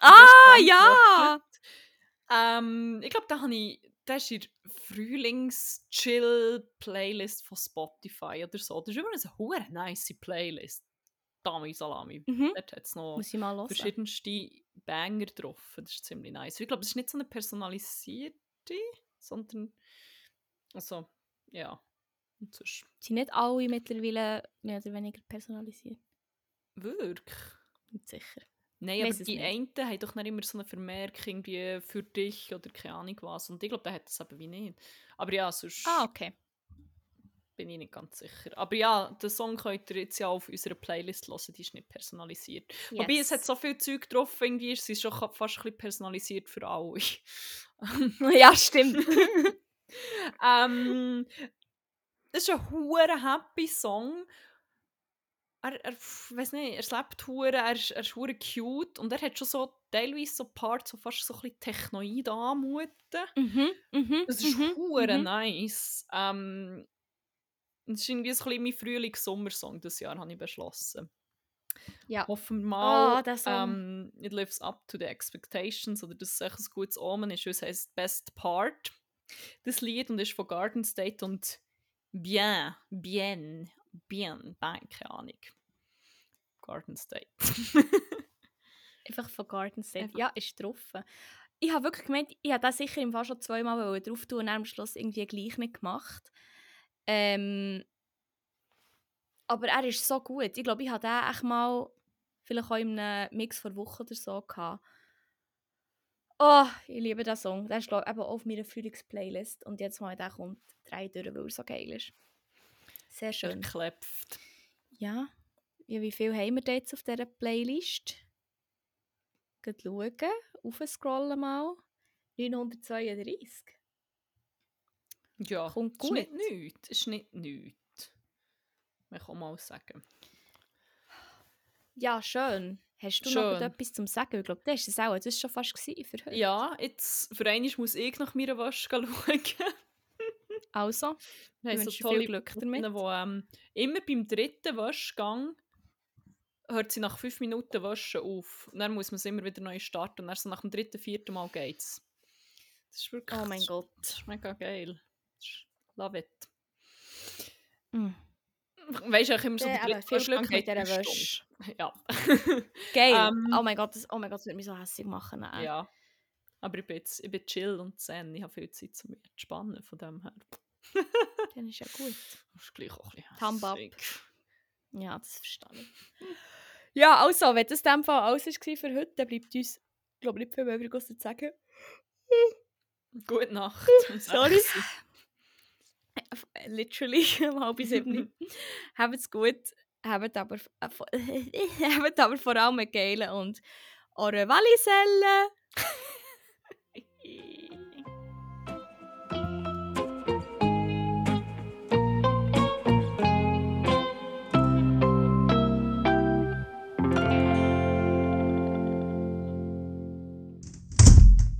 Ah, ja! Ähm, ich glaube, da habe ich, das ist in der Frühlings-Chill-Playlist von Spotify oder so. Das ist übrigens eine hohe nice Playlist. Dami Salami. Mhm. Dort hat es noch verschiedenste Banger drauf. Das ist ziemlich nice. Ich glaube, es ist nicht so eine personalisierte, sondern also, ja. Und sonst Sind nicht alle mittlerweile mehr oder weniger personalisiert? wirklich. Nicht sicher. Nein, Weiss aber die einen haben doch nicht immer so eine Vermerkung wie für dich oder keine Ahnung was. Und ich glaube, der hat das eben wie nicht. Aber ja, sonst Ah, okay. bin ich nicht ganz sicher. Aber ja, den Song könnt ihr jetzt ja auf unserer Playlist hören, die ist nicht personalisiert. Wobei es hat so viel Zeug drauf, irgendwie ist es schon fast ein bisschen personalisiert für alle. ja, stimmt. ähm, das ist ein hure happy Song. Er, er weiß nicht, er slept hure, er ist, er ist hure cute und er hat schon so teilweise so Parts, so fast so ein bisschen technoid anmuten. mhm, mhm, Das ist mhm, hure mhm. nice. Ähm, es ist irgendwie so ein bisschen mein Frühlings-Sommersong dieses Jahr, habe ich beschlossen. Ja. Hoffen wir mal, Ah, der Song. ähm, it lives up to the expectations oder dass es echt ein gutes Omen ist, es heisst Best Part. Das Lied und ist von Garden State und Bien, Bien, Bien, Bang, keine Ahnung. Garden State. Einfach von Garden State. Einfach. Ja, ist drauf. Ich habe wirklich gemeint, ich habe das sicher im Fall schon zweimal drauf tun und am Schluss irgendwie gleich nicht gemacht. Ähm, aber er ist so gut. Ich glaube, ich hatte den echt mal, vielleicht auch in einem Mix vor Wochen oder so gehabt. Oh, ich liebe diesen Song. Der ist glaub, eben auf meiner Frühlingsplaylist. Und jetzt mal der kommt drei durch, weil er so geil ist. Sehr schön. Verklepft. Ja. ja, wie viel haben wir jetzt auf dieser Playlist? Geht schauen, aufscrollen mal. 932. Ja, Kommt ist nicht gut. nichts. Ist nicht nichts. Man kann mal sagen. Ja, schön. Hast du Schön. noch etwas zum Sagen? Ich glaube, das ist es auch. Das war schon fast für heute. Ja, jetzt für einmal muss ich nach meiner Wäsche schauen. Also, Wir ich haben so tolle viel Glück damit. Wo ähm, immer beim dritten Waschgang hört sie nach fünf Minuten Waschen auf. Und dann muss man es immer wieder neu starten. Und dann so nach dem dritten, vierten Mal geht's. Das ist wirklich Oh mein das, Gott. Das ist mega geil. Ist- Love it. Mm. Weißt du, auch immer so Ja, dritte viel Glück mit geht dieser. Wäsche. Ja. Geil. Ähm, oh mein Gott, das, oh mein Gott, das würde mich so hässlich machen. Nein. ja. Aber ich bin, jetzt, ich bin chill und zen. Ich habe viel Zeit, um mich zu entspannen. Von dem her. Dann ist ja gut. Das ist gleich auch ein bisschen Thumb up. Ja, das verstehe ich. Ja, also, wenn das in dem Fall alles war für heute, dann bleibt uns, glaube ich, nicht viel mehr übrig, zu sagen. Gute Nacht. Sorry. sechs. Literally, um halb sieben. Habt's gut. Habt aber, äh, habt aber vor allem einen geilen und eure Walliselle.